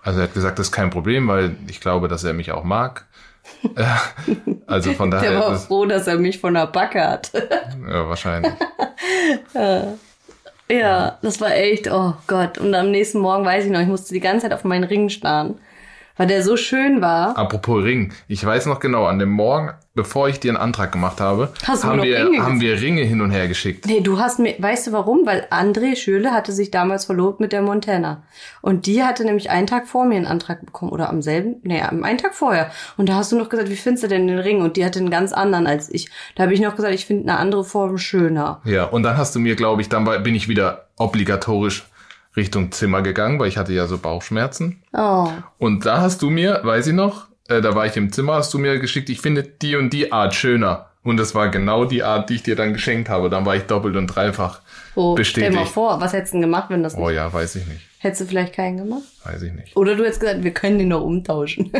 S2: Also er hat gesagt, das ist kein Problem, weil ich glaube, dass er mich auch mag. Äh, also von daher
S1: Der war
S2: es
S1: froh, dass er mich von der Backe hat.
S2: ja, wahrscheinlich.
S1: ja, das war echt, oh Gott. Und am nächsten Morgen weiß ich noch, ich musste die ganze Zeit auf meinen Ring starren. Weil der so schön war.
S2: Apropos Ring, ich weiß noch genau, an dem Morgen, bevor ich dir einen Antrag gemacht habe,
S1: Hast
S2: haben wir,
S1: Ringe
S2: haben wir Ringe hin und her geschickt.
S1: Nee, du hast mir, weißt du warum? Weil André Schöle hatte sich damals verlobt mit der Montana. Und die hatte nämlich einen Tag vor mir einen Antrag bekommen. Oder am selben, nee, am einen Tag vorher. Und da hast du noch gesagt, wie findest du denn den Ring? Und die hatte einen ganz anderen als ich. Da habe ich noch gesagt, ich finde eine andere Form schöner.
S2: Ja, und dann hast du mir, glaube ich, dann bin ich wieder obligatorisch Richtung Zimmer gegangen, weil ich hatte ja so Bauchschmerzen.
S1: Oh.
S2: Und da hast du mir, weiß ich noch, äh, da war ich im Zimmer, hast du mir geschickt, ich finde die und die Art schöner. Und das war genau die Art, die ich dir dann geschenkt habe. Dann war ich doppelt und dreifach
S1: Oh,
S2: bestätigt.
S1: stell mal vor, was hättest du denn gemacht, wenn das nicht?
S2: Oh ja, weiß ich nicht.
S1: Hättest du vielleicht keinen gemacht?
S2: Weiß ich nicht.
S1: Oder du hättest gesagt, wir können den noch umtauschen.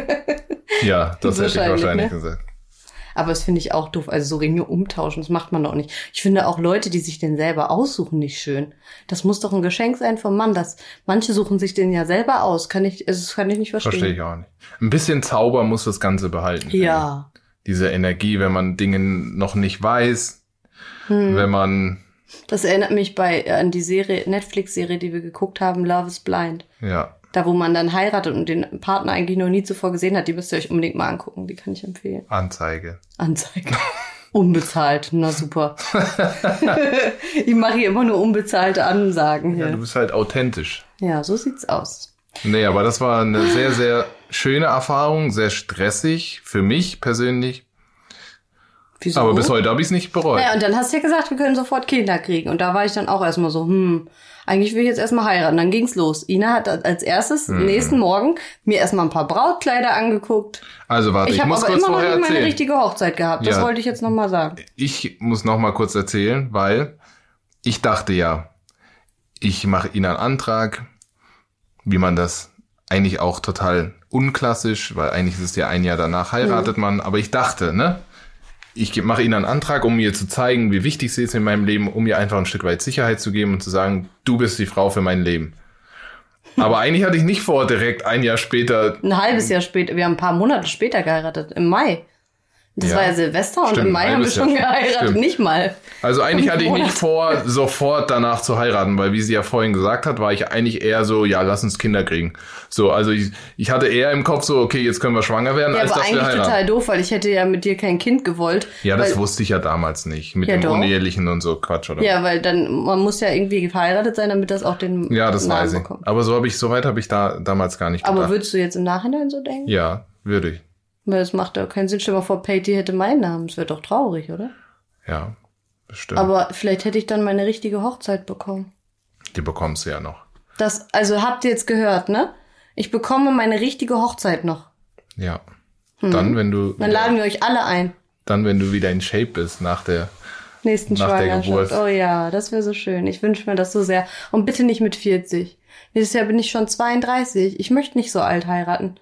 S2: Ja, das hätte ich
S1: Wahrscheinlich,
S2: wahrscheinlich
S1: ne?
S2: gesagt.
S1: Aber das finde ich auch doof. Also so Ringe umtauschen, das macht man doch nicht. Ich finde auch Leute, die sich den selber aussuchen, nicht schön. Das muss doch ein Geschenk sein vom Mann. Das, manche suchen sich den ja selber aus. Kann ich, das kann ich nicht verstehen.
S2: Verstehe ich auch nicht. Ein bisschen Zauber muss das Ganze behalten.
S1: Ja.
S2: Diese Energie, wenn man Dinge noch nicht weiß,
S1: Hm.
S2: wenn man,
S1: Das erinnert mich bei äh, an die Serie, Netflix-Serie, die wir geguckt haben, Love is Blind.
S2: ja,
S1: Da, wo man dann heiratet und den Partner eigentlich noch nie zuvor gesehen hat, die müsst ihr euch unbedingt mal angucken. Die kann ich empfehlen.
S2: Anzeige.
S1: Anzeige. Unbezahlt. Na super. ich mache hier immer nur unbezahlte Ansagen
S2: Ja, du
S1: hier.
S2: bist halt authentisch.
S1: Ja, so sieht's aus.
S2: Nee, aber das war eine sehr, sehr schöne Erfahrung, sehr stressig für mich persönlich.
S1: Wieso?
S2: Aber bis heute habe ich es nicht bereut.
S1: Naja, und dann hast du ja gesagt, wir können sofort Kinder kriegen. Und da war ich dann auch erstmal so, hm, eigentlich will ich jetzt erstmal heiraten. Dann ging's los. Ina hat als erstes
S2: Mhm.
S1: nächsten Morgen mir erstmal ein paar Brautkleider angeguckt.
S2: Also warte,
S1: Ich,
S2: ich,
S1: habe
S2: muss
S1: aber
S2: kurz
S1: immer noch nicht meine
S2: erzählen.
S1: richtige Hochzeit gehabt. Das
S2: Ja.
S1: wollte ich jetzt nochmal sagen.
S2: Ich muss noch mal kurz erzählen, weil ich dachte ja, ich mache Ihnen einen Antrag, wie man das eigentlich auch total unklassisch, weil eigentlich ist es ja ein Jahr danach heiratet man, aber ich dachte, ne? Ich mache Ihnen einen Antrag, um ihr zu zeigen, wie wichtig sie ist in meinem Leben, um ihr einfach ein Stück weit Sicherheit zu geben und zu sagen, du bist die Frau für mein Leben. Aber eigentlich hatte ich nicht vor, direkt ein Jahr später
S1: Ein halbes Jahr später, wir haben ein paar Monate später geheiratet, im Mai. Das
S2: Ja.
S1: war ja Silvester und
S2: Stimmt,
S1: im Mai haben wir schon geheiratet,
S2: Stimmt.
S1: nicht mal.
S2: Also eigentlich hatte ich nicht vor, sofort danach zu heiraten, weil wie sie ja vorhin gesagt hat, war ich eigentlich eher so, ja, lass uns Kinder kriegen. So, also ich, ich hatte eher im Kopf so, okay, jetzt können wir schwanger werden,
S1: Ja,
S2: als
S1: aber
S2: dass wir
S1: eigentlich
S2: heiraten.
S1: total doof, weil ich hätte ja mit dir kein Kind gewollt.
S2: ja, das wusste ich ja damals nicht, mit
S1: Ja,
S2: dem
S1: doch.
S2: Unehelichen und so Quatsch, oder?
S1: Ja, weil dann, man muss ja irgendwie verheiratet sein, damit das auch den
S2: Ja, das
S1: Namen
S2: weiß ich.
S1: bekommt.
S2: Aber so habe ich, so weit habe ich da damals gar nicht gedacht.
S1: Aber würdest du jetzt im Nachhinein so denken?
S2: ja, würde ich.
S1: Das macht ja keinen Sinn. Stell dir mal vor, Patty hätte meinen Namen. Das wäre doch traurig, oder?
S2: Ja, bestimmt.
S1: Aber vielleicht hätte ich dann meine richtige Hochzeit bekommen.
S2: Die bekommst du ja noch.
S1: Das, also habt ihr jetzt gehört, ne? Ich bekomme meine richtige Hochzeit noch.
S2: Ja. Dann, wenn du,
S1: Hm. Dann laden wir euch alle ein.
S2: dann, wenn du wieder in Shape bist nach der,
S1: Nächsten
S2: Nach der
S1: Schwangerschaft.
S2: Geburt.
S1: Oh ja, das wäre so schön. Ich wünsche mir das so sehr. Und bitte nicht mit 40. Nächstes Jahr bin ich schon 32. Ich möchte nicht so alt heiraten.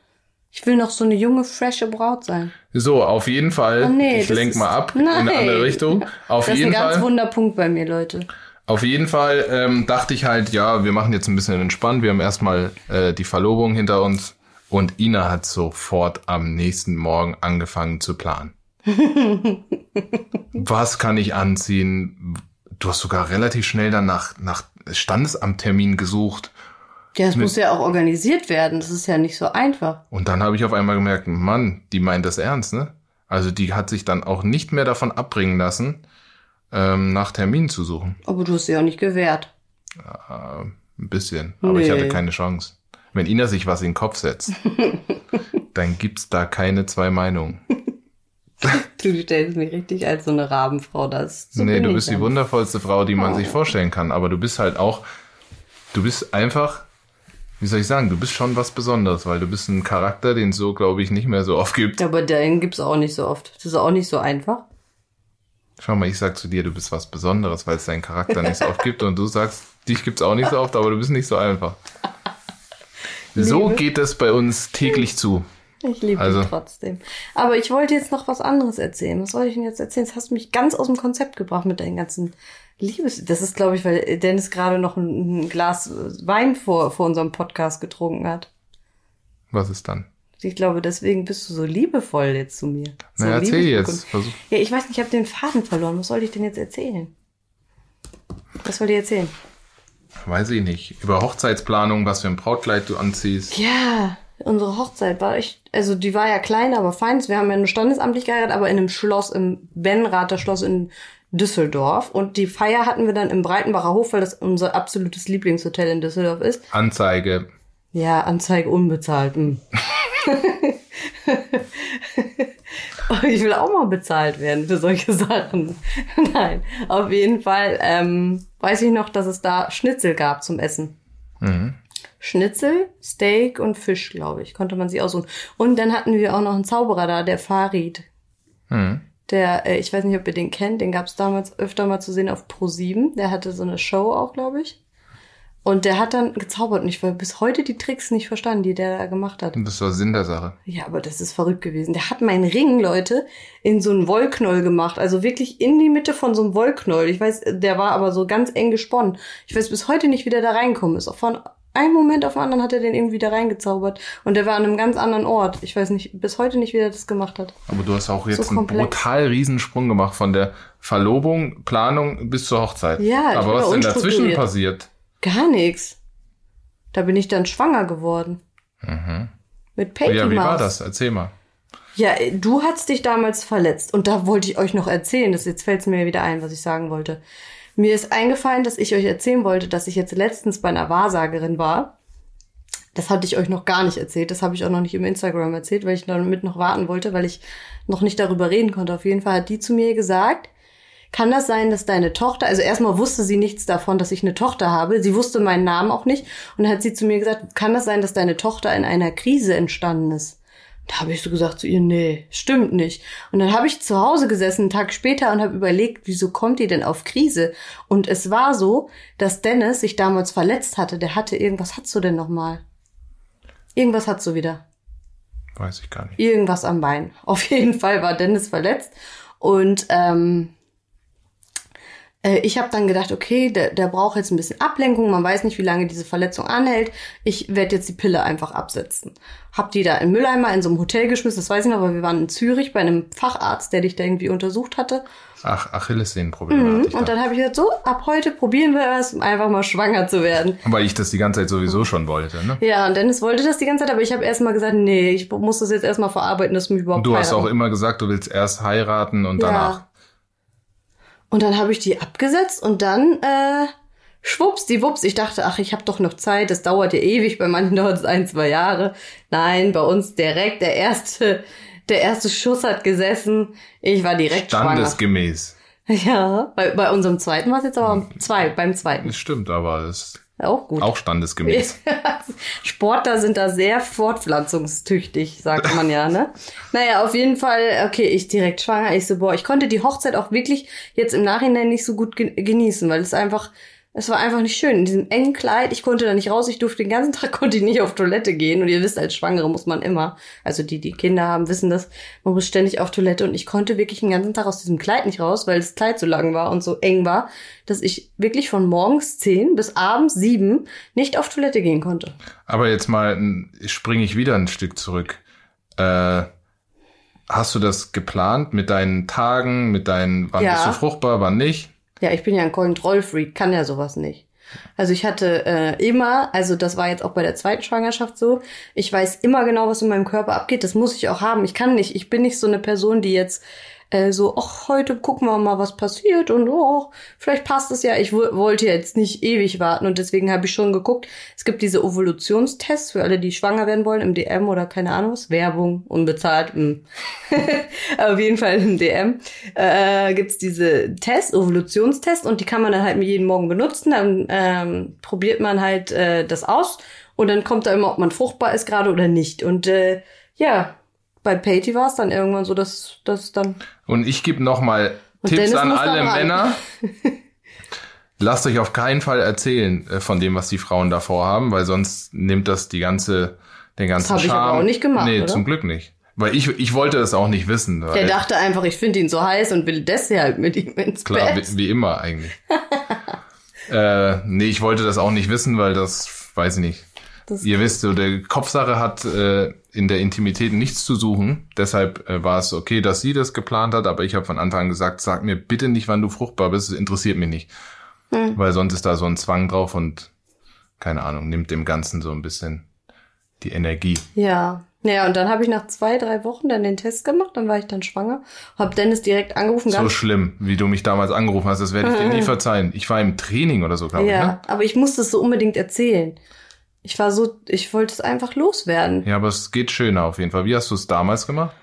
S1: Ich will noch so eine junge, frische Braut sein.
S2: so, auf jeden Fall,
S1: Oh nee,
S2: ich lenk
S1: ist-
S2: mal ab in
S1: Nein.
S2: eine andere Richtung. Auf
S1: das ist
S2: jeden
S1: ein ganz
S2: Fall.
S1: wunder Punkt bei mir, Leute.
S2: Auf jeden Fall ähm, dachte ich halt, ja, wir machen jetzt ein bisschen entspannt. Wir haben erstmal äh, die Verlobung hinter uns und Ina hat sofort am nächsten Morgen angefangen zu planen. Was kann ich anziehen? Du hast sogar relativ schnell dann nach, nach Standesamttermin gesucht.
S1: Ja, es muss ja auch organisiert werden. Das ist ja nicht so einfach.
S2: Und dann habe ich auf einmal gemerkt, Mann, die meint das ernst, ne? Also die hat sich dann auch nicht mehr davon abbringen lassen, ähm, nach Terminen zu suchen.
S1: Aber du hast sie auch nicht gewährt.
S2: Äh, ein bisschen, aber ich
S1: Nee.
S2: hatte keine Chance. Wenn Ina sich was in den Kopf setzt, dann gibt's da keine zwei Meinungen.
S1: Du stellst mich richtig als so eine Rabenfrau das. So
S2: nee, du
S1: ich
S2: bist die
S1: dann.
S2: wundervollste Frau, die man
S1: Oh.
S2: sich vorstellen kann. Aber du bist halt auch, du bist einfach, wie soll ich sagen, du bist schon was Besonderes, weil du bist ein Charakter, den es so, glaube ich, nicht mehr so oft gibt.
S1: Aber den gibt's auch nicht so oft. Das ist auch nicht so einfach.
S2: Schau mal, ich sag zu dir, du bist was Besonderes, weil es deinen Charakter nicht so oft gibt und du sagst, dich gibt's auch nicht so oft, aber du bist nicht so einfach. So
S1: Liebe.
S2: geht es bei uns täglich zu.
S1: Ich liebe
S2: Also-
S1: dich trotzdem. Aber ich wollte jetzt noch was anderes erzählen. Was soll ich denn jetzt erzählen? Das hast du mich ganz aus dem Konzept gebracht mit deinen ganzen Liebes. Das ist, glaube ich, weil Dennis gerade noch ein, ein Glas Wein vor, vor unserem Podcast getrunken hat.
S2: Was ist dann?
S1: Ich glaube, deswegen bist du so liebevoll jetzt zu mir. So
S2: Na, erzähl jetzt. Versuch.
S1: Ja, ich weiß nicht, ich habe den Faden verloren. Was soll ich denn jetzt erzählen? Was soll ich erzählen?
S2: Weiß ich nicht. Über Hochzeitsplanung, was für ein Brautkleid du anziehst.
S1: Ja, unsere Hochzeit war echt, also die war ja klein, aber fein. Wir haben ja nur standesamtlich geheiratet, aber in einem Schloss, im Benrather Schloss in Düsseldorf. Und die Feier hatten wir dann im Breitenbacher Hof, weil das unser absolutes Lieblingshotel in Düsseldorf ist.
S2: Anzeige.
S1: Ja, Anzeige unbezahlt. hm. ich will auch mal bezahlt werden für solche Sachen. Nein, auf jeden Fall ähm, weiß ich noch, dass es da Schnitzel gab zum Essen.
S2: Mhm.
S1: Schnitzel, Steak und Fisch, glaube ich, konnte man sich aussuchen. Und dann hatten wir auch noch einen Zauberer da, der Farid.
S2: Mhm.
S1: Der, äh, ich weiß nicht, ob ihr den kennt, den gab es damals öfter mal zu sehen auf Pro7. Der hatte so eine Show auch, glaube ich. Und der hat dann gezaubert und ich habe bis heute die Tricks nicht verstanden, die der da gemacht hat.
S2: Das war Sinn der Sache.
S1: Ja, aber das ist verrückt gewesen. Der hat meinen Ring, Leute, in so einen Wollknoll gemacht. Also wirklich in die Mitte von so einem Wollknoll. Ich weiß, der war aber so ganz eng gesponnen. Ich weiß bis heute nicht, wie der da reinkommen ist. Von einem Moment auf den anderen hat er den irgendwie da reingezaubert. Und der war an einem ganz anderen Ort. Ich weiß nicht, bis heute nicht, wie der das gemacht hat.
S2: Aber du hast auch jetzt
S1: So
S2: einen brutal Riesensprung gemacht von der Verlobung, Planung bis zur Hochzeit.
S1: Ja,
S2: Aber was
S1: da
S2: denn dazwischen passiert?
S1: Gar nichts. Da bin ich dann schwanger geworden.
S2: Mhm.
S1: Mit Peggy
S2: Ja, wie war das? Erzähl mal.
S1: Ja, äh, du hast dich damals verletzt und da wollte ich euch noch erzählen. Das jetzt fällt es mir wieder ein, was ich sagen wollte. Mir ist eingefallen, dass ich euch erzählen wollte, dass ich jetzt letztens bei einer Wahrsagerin war. Das hatte ich euch noch gar nicht erzählt. Das habe ich auch noch nicht im Instagram erzählt, weil ich damit noch warten wollte, weil ich noch nicht darüber reden konnte. Auf jeden Fall hat die zu mir gesagt, kann das sein, dass deine Tochter, also erstmal wusste sie nichts davon, dass ich eine Tochter habe. Sie wusste meinen Namen auch nicht. Und dann hat sie zu mir gesagt, kann das sein, dass deine Tochter in einer Krise entstanden ist? Da habe ich so gesagt zu ihr, nee, stimmt nicht. Und dann habe ich zu Hause gesessen, einen Tag später, und habe überlegt, wieso kommt die denn auf Krise? Und es war so, dass Dennis sich damals verletzt hatte. Der hatte irgendwas, hast du denn nochmal? Irgendwas hast du wieder
S2: Weiß ich gar nicht.
S1: irgendwas am Bein. Auf jeden Fall war Dennis verletzt und ähm, äh, ich habe dann gedacht, okay, der, der braucht jetzt ein bisschen Ablenkung. Man weiß nicht, wie lange diese Verletzung anhält. Ich werde jetzt die Pille einfach absetzen. Hab die da im Mülleimer in so einem Hotel geschmissen. Das weiß ich noch, weil wir waren in Zürich bei einem Facharzt, der dich da irgendwie untersucht hatte.
S2: Ach, Achillessehnenprobleme
S1: Mhm. Und
S2: da.
S1: dann habe ich gesagt, so, ab heute probieren wir es, um einfach mal schwanger zu werden.
S2: Weil ich das die ganze Zeit sowieso schon wollte, ne?
S1: Ja, und Dennis wollte das die ganze Zeit, aber ich habe erst mal gesagt, nee, ich muss das jetzt erstmal verarbeiten, dass mich überhaupt
S2: Und du hast auch immer gesagt, du willst erst heiraten und danach.
S1: Und dann habe ich die abgesetzt und dann äh, schwupps, die Wups. Ich dachte, ach, ich habe doch noch Zeit. Das dauert ja ewig. Bei manchen dauert es ein, zwei Jahre. Nein, bei uns direkt der erste, der erste Schuss hat gesessen. Ich war direkt schwanger.
S2: Standesgemäß.
S1: Ja, bei, bei unserem zweiten war es jetzt aber zwei, beim zweiten.
S2: Das stimmt, aber ist
S1: Auch gut.
S2: auch standesgemäß.
S1: Sportler sind da sehr fortpflanzungstüchtig, sagt man ja, ne? Naja, auf jeden Fall, okay, ich direkt schwanger. Ich so, boah, ich konnte die Hochzeit auch wirklich jetzt im Nachhinein nicht so gut ge- genießen, weil es einfach, es war einfach nicht schön. In diesem engen Kleid, ich konnte da nicht raus, ich durfte den ganzen Tag, konnte ich nicht auf Toilette gehen. Und ihr wisst, als Schwangere muss man immer, also die, die Kinder haben, wissen das, man muss ständig auf Toilette. Und ich konnte wirklich den ganzen Tag aus diesem Kleid nicht raus, weil das Kleid so lang war und so eng war, dass ich wirklich von morgens zehn bis abends sieben nicht auf Toilette gehen konnte.
S2: Aber jetzt mal springe ich wieder ein Stück zurück. Äh, hast du das geplant mit deinen Tagen, mit deinen, wann
S1: Ja.
S2: bist du fruchtbar, wann nicht?
S1: Ja, ich bin ja ein Kontrollfreak, kann ja sowas nicht. Also ich hatte äh, immer, also das war jetzt auch bei der zweiten Schwangerschaft so, ich weiß immer genau, was in meinem Körper abgeht, das muss ich auch haben. Ich kann nicht, ich bin nicht so eine Person, die jetzt äh, so, ach, heute gucken wir mal, was passiert und oh, vielleicht passt es ja. Ich wo- wollte jetzt nicht ewig warten und deswegen habe ich schon geguckt. Es gibt diese Ovulationstests für alle, die schwanger werden wollen im DM oder keine Ahnung was. Werbung, unbezahlt. hm. Auf jeden Fall im DM äh, gibt's diese Tests, Ovulationstests und die kann man dann halt jeden Morgen benutzen. Dann ähm, probiert man halt äh, das aus und dann kommt da immer, ob man fruchtbar ist gerade oder nicht. Und äh, ja, bei Patty war es dann irgendwann so, dass das dann
S2: Und ich gebe nochmal Tipps
S1: Dennis
S2: an alle. Männer. Lasst euch auf keinen Fall erzählen äh, von dem, was die Frauen davor haben, weil sonst nimmt das die ganze, den ganzen
S1: hab ich
S2: Charme.
S1: aber auch nicht gemacht,
S2: Nee,
S1: oder?
S2: zum Glück nicht. Weil ich, ich wollte das auch nicht wissen.
S1: Der
S2: Weil,
S1: dachte einfach, ich finde ihn so heiß und will deshalb mit ihm ins
S2: klar,
S1: Bett.
S2: wie, wie immer eigentlich. äh, nee, ich wollte das auch nicht wissen, weil das, weiß ich nicht. Ihr wisst, so der Kopfsache hat äh, in der Intimität nichts zu suchen. Deshalb äh, war es okay, dass sie das geplant hat, aber ich habe von Anfang an gesagt, sag mir bitte nicht, wann du fruchtbar bist, es interessiert mich nicht.
S1: Hm.
S2: Weil sonst ist da so ein Zwang drauf und keine Ahnung, nimmt dem Ganzen so ein bisschen die Energie.
S1: Ja. Naja, und dann habe ich nach zwei, drei Wochen dann den Test gemacht, dann war ich dann schwanger, hab Dennis direkt angerufen,
S2: So schlimm, wie du mich damals angerufen hast, das werde ich dir nie verzeihen. Ich war im Training oder so, glaube
S1: ja,
S2: ich. Ne?
S1: aber ich musste es so unbedingt erzählen. Ich war so, ich wollte es einfach loswerden.
S2: Ja, aber es geht schöner auf jeden Fall. Wie hast du es damals gemacht?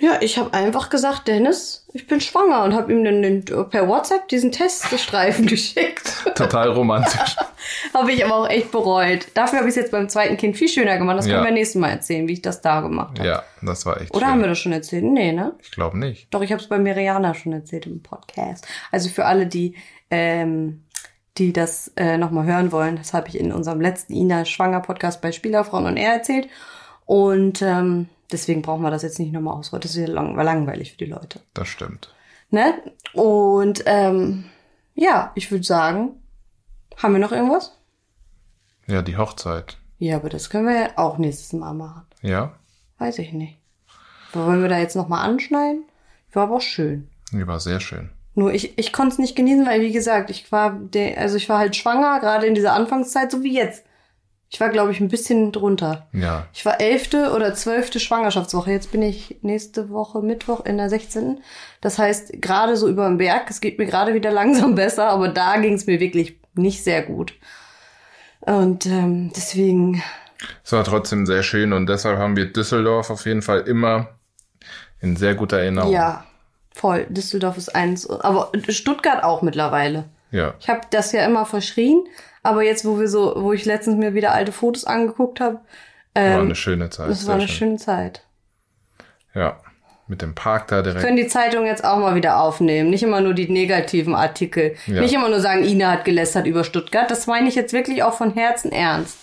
S1: Ja, ich habe einfach gesagt, Dennis, ich bin schwanger und habe ihm dann den, per WhatsApp diesen Teststreifen geschickt.
S2: Total romantisch.
S1: habe ich aber auch echt bereut. Dafür habe ich es jetzt beim zweiten Kind viel schöner gemacht. Das
S2: Ja.
S1: können wir nächstes Mal erzählen, wie ich das da gemacht habe.
S2: ja, das war echt
S1: Oder
S2: schön.
S1: haben wir das schon erzählt? Nee, ne?
S2: Ich glaube nicht.
S1: Doch, ich habe es bei Miriana schon erzählt im Podcast. Also für alle, die, ähm, die das äh, nochmal hören wollen, das habe ich in unserem letzten Ina Schwanger Podcast bei Spielerfrauen und er erzählt. Und ähm, deswegen brauchen wir das jetzt nicht nochmal ausrollen. Das ist lang, war langweilig für die Leute.
S2: Das stimmt.
S1: Ne? Und ähm, ja, ich würde sagen, haben wir noch irgendwas?
S2: Ja, die Hochzeit.
S1: Ja, aber das können wir ja auch nächstes Mal machen.
S2: Ja,
S1: Weiß ich nicht. Wollen wir da jetzt nochmal anschneiden? War aber auch schön.
S2: die war sehr schön.
S1: Nur ich, ich konnte es nicht genießen, weil wie gesagt, ich war de, also ich war halt schwanger, gerade in dieser Anfangszeit, so wie jetzt. Ich war, glaube ich, ein bisschen drunter.
S2: Ja,
S1: Ich war elfte oder zwölfte Schwangerschaftswoche. Jetzt bin ich nächste Woche Mittwoch in der 16. Das heißt, gerade so über den Berg, es geht mir gerade wieder langsam besser, aber da ging es mir wirklich nicht sehr gut. Und ähm, deswegen,
S2: es war trotzdem sehr schön und deshalb haben wir Düsseldorf auf jeden Fall immer in sehr guter Erinnerung.
S1: ja, voll. Düsseldorf ist eins, aber Stuttgart auch mittlerweile.
S2: Ja,
S1: Ich habe das ja immer verschrien, aber jetzt, wo wir so, wo ich letztens mir wieder alte Fotos angeguckt habe,
S2: war
S1: ähm,
S2: eine schöne Zeit.
S1: das war eine
S2: schön.
S1: schöne Zeit.
S2: Ja, mit dem Park da direkt.
S1: Können die Zeitung jetzt auch mal wieder aufnehmen, nicht immer nur die negativen Artikel,
S2: Ja.
S1: nicht immer nur sagen, Ina hat gelästert über Stuttgart. Das meine ich jetzt wirklich auch von Herzen ernst.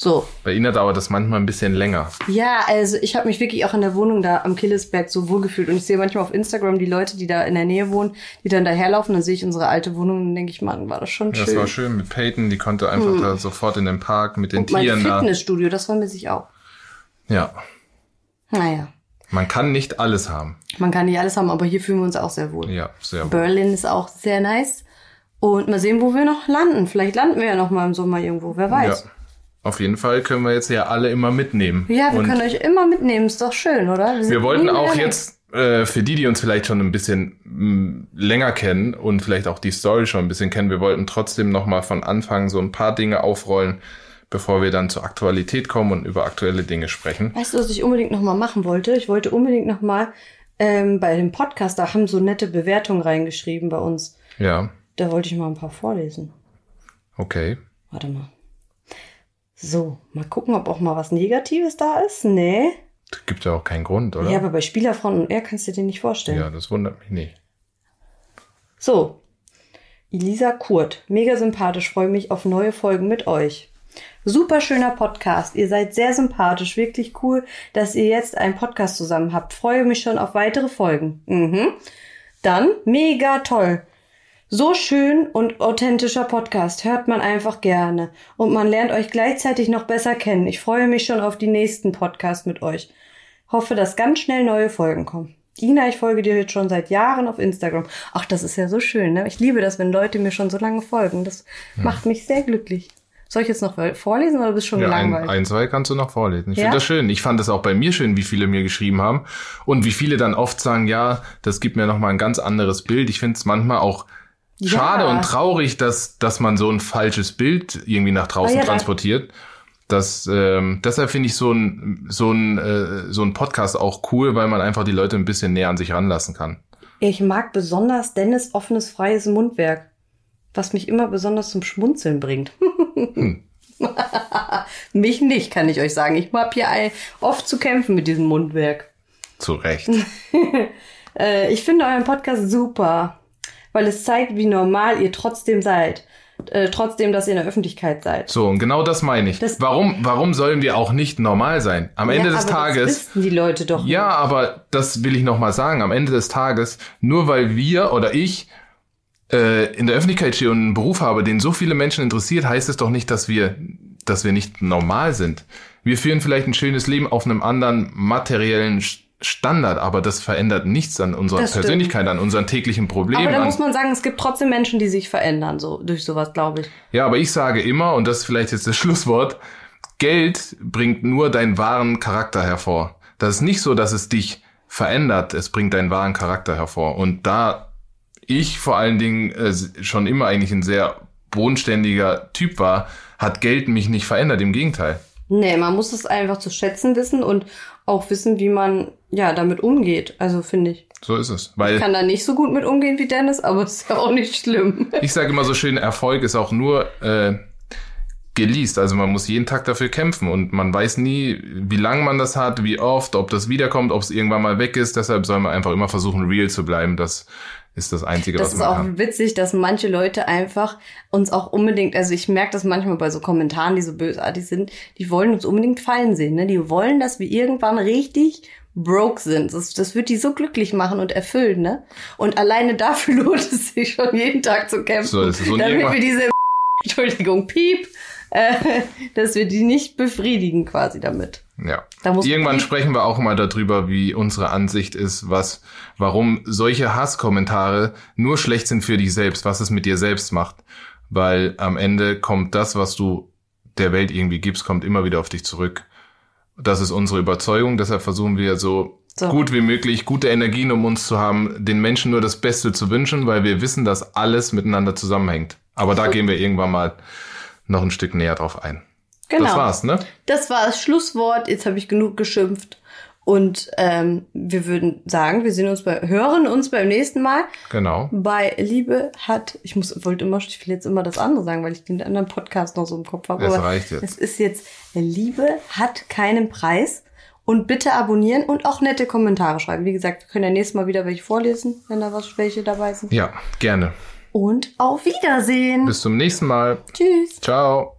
S1: So.
S2: Bei Ina dauert das manchmal ein bisschen länger.
S1: Ja, also ich habe mich wirklich auch in der Wohnung da am Killesberg so wohl gefühlt. Und ich sehe manchmal auf Instagram die Leute, die da in der Nähe wohnen, die dann daherlaufen. Dann sehe ich unsere alte Wohnung und denke ich, Mann, war das schon
S2: Das
S1: schön.
S2: war schön mit Peyton, die konnte einfach da sofort in den Park mit den
S1: und mein
S2: Tieren da.
S1: Fitnessstudio, das vermisse ich auch.
S2: Ja,
S1: Naja,
S2: man kann nicht alles haben.
S1: man kann nicht alles haben, aber hier fühlen wir uns auch sehr wohl.
S2: Ja, sehr wohl.
S1: Berlin ist auch sehr nice. Und mal sehen, wo wir noch landen. Vielleicht landen wir ja noch mal im Sommer irgendwo, wer
S2: Ja. Auf jeden Fall können wir jetzt ja alle immer mitnehmen.
S1: Ja, wir
S2: Und
S1: können euch immer mitnehmen, ist doch schön, oder? sind
S2: Wir wollten auch jetzt, äh, für die, die uns vielleicht schon ein bisschen mh, länger kennen und vielleicht auch die Story schon ein bisschen kennen, wir wollten trotzdem nochmal von Anfang so ein paar Dinge aufrollen, bevor wir dann zur Aktualität kommen und über aktuelle Dinge sprechen.
S1: Weißt du, was ich unbedingt noch mal machen wollte? Ich wollte unbedingt noch mal ähm, bei dem Podcast, da haben so nette Bewertungen reingeschrieben bei uns.
S2: Ja,
S1: Da wollte ich mal ein paar vorlesen.
S2: okay.
S1: Warte mal. So, mal gucken, ob auch mal was Negatives da ist. Nee.
S2: Gibt ja auch keinen Grund, oder?
S1: Ja, aber bei Spielerfrauen und er kannst du dir nicht vorstellen.
S2: ja, das wundert mich nicht.
S1: So, Elisa Kurt, mega sympathisch, freue mich auf neue Folgen mit euch. Super schöner Podcast, ihr seid sehr sympathisch, wirklich cool, dass ihr jetzt einen Podcast zusammen habt. Freue mich schon auf weitere Folgen. Mhm. Dann, mega toll. So schön und authentischer Podcast hört man einfach gerne und man lernt euch gleichzeitig noch besser kennen. Ich freue mich schon auf die nächsten Podcasts mit euch. Hoffe, dass ganz schnell neue Folgen kommen. Ina, ich folge dir jetzt schon seit Jahren auf Instagram. Ach, das ist ja so schön, ne? Ich liebe das, wenn Leute mir schon so lange folgen. Das ja. macht mich sehr glücklich. Soll ich jetzt noch vorlesen oder bist du schon
S2: ja,
S1: gelangweilt?
S2: Ein, ein, zwei kannst du noch vorlesen. Ich ja? finde das schön. Ich fand es auch bei mir schön, wie viele mir geschrieben haben und wie viele dann oft sagen, ja, das gibt mir nochmal ein ganz anderes Bild. Ich finde es manchmal auch ja. schade und traurig, dass, dass man so ein falsches Bild irgendwie nach draußen oh, transportiert. Das, ähm, deshalb finde ich so ein, so, ein, äh, so ein Podcast auch cool, weil man einfach die Leute ein bisschen näher an sich ranlassen kann.
S1: Ich mag besonders Dennis offenes, freies Mundwerk, was mich immer besonders zum Schmunzeln bringt. hm. mich nicht, kann ich euch sagen. Ich habe hier oft zu kämpfen mit diesem Mundwerk.
S2: Zu Recht.
S1: äh, ich finde euren Podcast super, weil es zeigt, wie normal ihr trotzdem seid äh, trotzdem, dass ihr in der Öffentlichkeit seid.
S2: So, und genau das meine ich. Das warum, warum sollen wir auch nicht normal sein? Am Ende ja, des Tages. Das
S1: wissen die Leute doch.
S2: Ja, nicht. aber das will ich nochmal sagen. Am Ende des Tages, nur weil wir oder ich äh, in der Öffentlichkeit stehe und einen Beruf habe, den so viele Menschen interessiert, heißt es doch nicht, dass wir, dass wir nicht normal sind. Wir führen vielleicht ein schönes Leben auf einem anderen materiellen Standard, aber das verändert nichts an unserer Persönlichkeit, an unseren täglichen Problemen. Aber
S1: da muss man sagen, es gibt trotzdem Menschen, die sich verändern, so durch sowas, glaube ich.
S2: Ja, aber ich sage immer, und das ist vielleicht jetzt das Schlusswort, Geld bringt nur deinen wahren Charakter hervor. Das ist nicht so, dass es dich verändert, es bringt deinen wahren Charakter hervor. Und da ich vor allen Dingen äh, schon immer eigentlich ein sehr bodenständiger Typ war, hat Geld mich nicht verändert, im Gegenteil.
S1: Nee, man muss es einfach zu schätzen wissen und auch wissen, wie man ja damit umgeht. Also finde ich.
S2: So ist es. Weil
S1: ich kann da nicht so gut mit umgehen wie Dennis, aber es ist ja auch nicht schlimm.
S2: Ich sage immer so schön, Erfolg ist auch nur äh, geleast. Also man muss jeden Tag dafür kämpfen und man weiß nie, wie lange man das hat, wie oft, ob das wiederkommt, ob es irgendwann mal weg ist. Deshalb soll man einfach immer versuchen, real zu bleiben. Das ist das Einzige,
S1: das
S2: was man kann.
S1: Das ist auch witzig, dass manche Leute einfach uns auch unbedingt, also ich merke das manchmal bei so Kommentaren, die so bösartig sind, die wollen uns unbedingt fallen sehen. Ne? Die wollen, dass wir irgendwann richtig broke sind. Das, das wird die so glücklich machen und erfüllen, ne? Und alleine dafür lohnt es sich schon jeden Tag zu kämpfen. So damit wir diese Entschuldigung, Piep, äh, dass wir die nicht befriedigen quasi damit.
S2: Ja. Irgendwann sprechen wir auch mal darüber, wie unsere Ansicht ist, was, warum solche Hasskommentare nur schlecht sind für dich selbst, was es mit dir selbst macht. Weil am Ende kommt das, was du der Welt irgendwie gibst, kommt immer wieder auf dich zurück. Das ist unsere Überzeugung, deshalb versuchen wir so, so, gut wie möglich gute Energien um uns zu haben, den Menschen nur das Beste zu wünschen, weil wir wissen, dass alles miteinander zusammenhängt. Aber da gehen wir irgendwann mal noch ein Stück näher drauf ein. Genau. Das war's, ne?
S1: Das war das Schlusswort. Jetzt habe ich genug geschimpft. Und ähm, wir würden sagen, wir sehen uns bei, hören uns beim nächsten Mal.
S2: Genau.
S1: Bei Liebe hat, ich muss, wollte immer, ich will jetzt immer das andere sagen, weil ich den anderen Podcast noch so im Kopf habe.
S2: Das reicht jetzt.
S1: Es ist jetzt, Liebe hat keinen Preis. Und bitte abonnieren und auch nette Kommentare schreiben. Wie gesagt, wir können ja nächstes Mal wieder welche vorlesen, wenn da was welche dabei sind.
S2: Ja, gerne
S1: und auf Wiedersehen.
S2: Bis zum nächsten Mal.
S1: Tschüss.
S2: Ciao.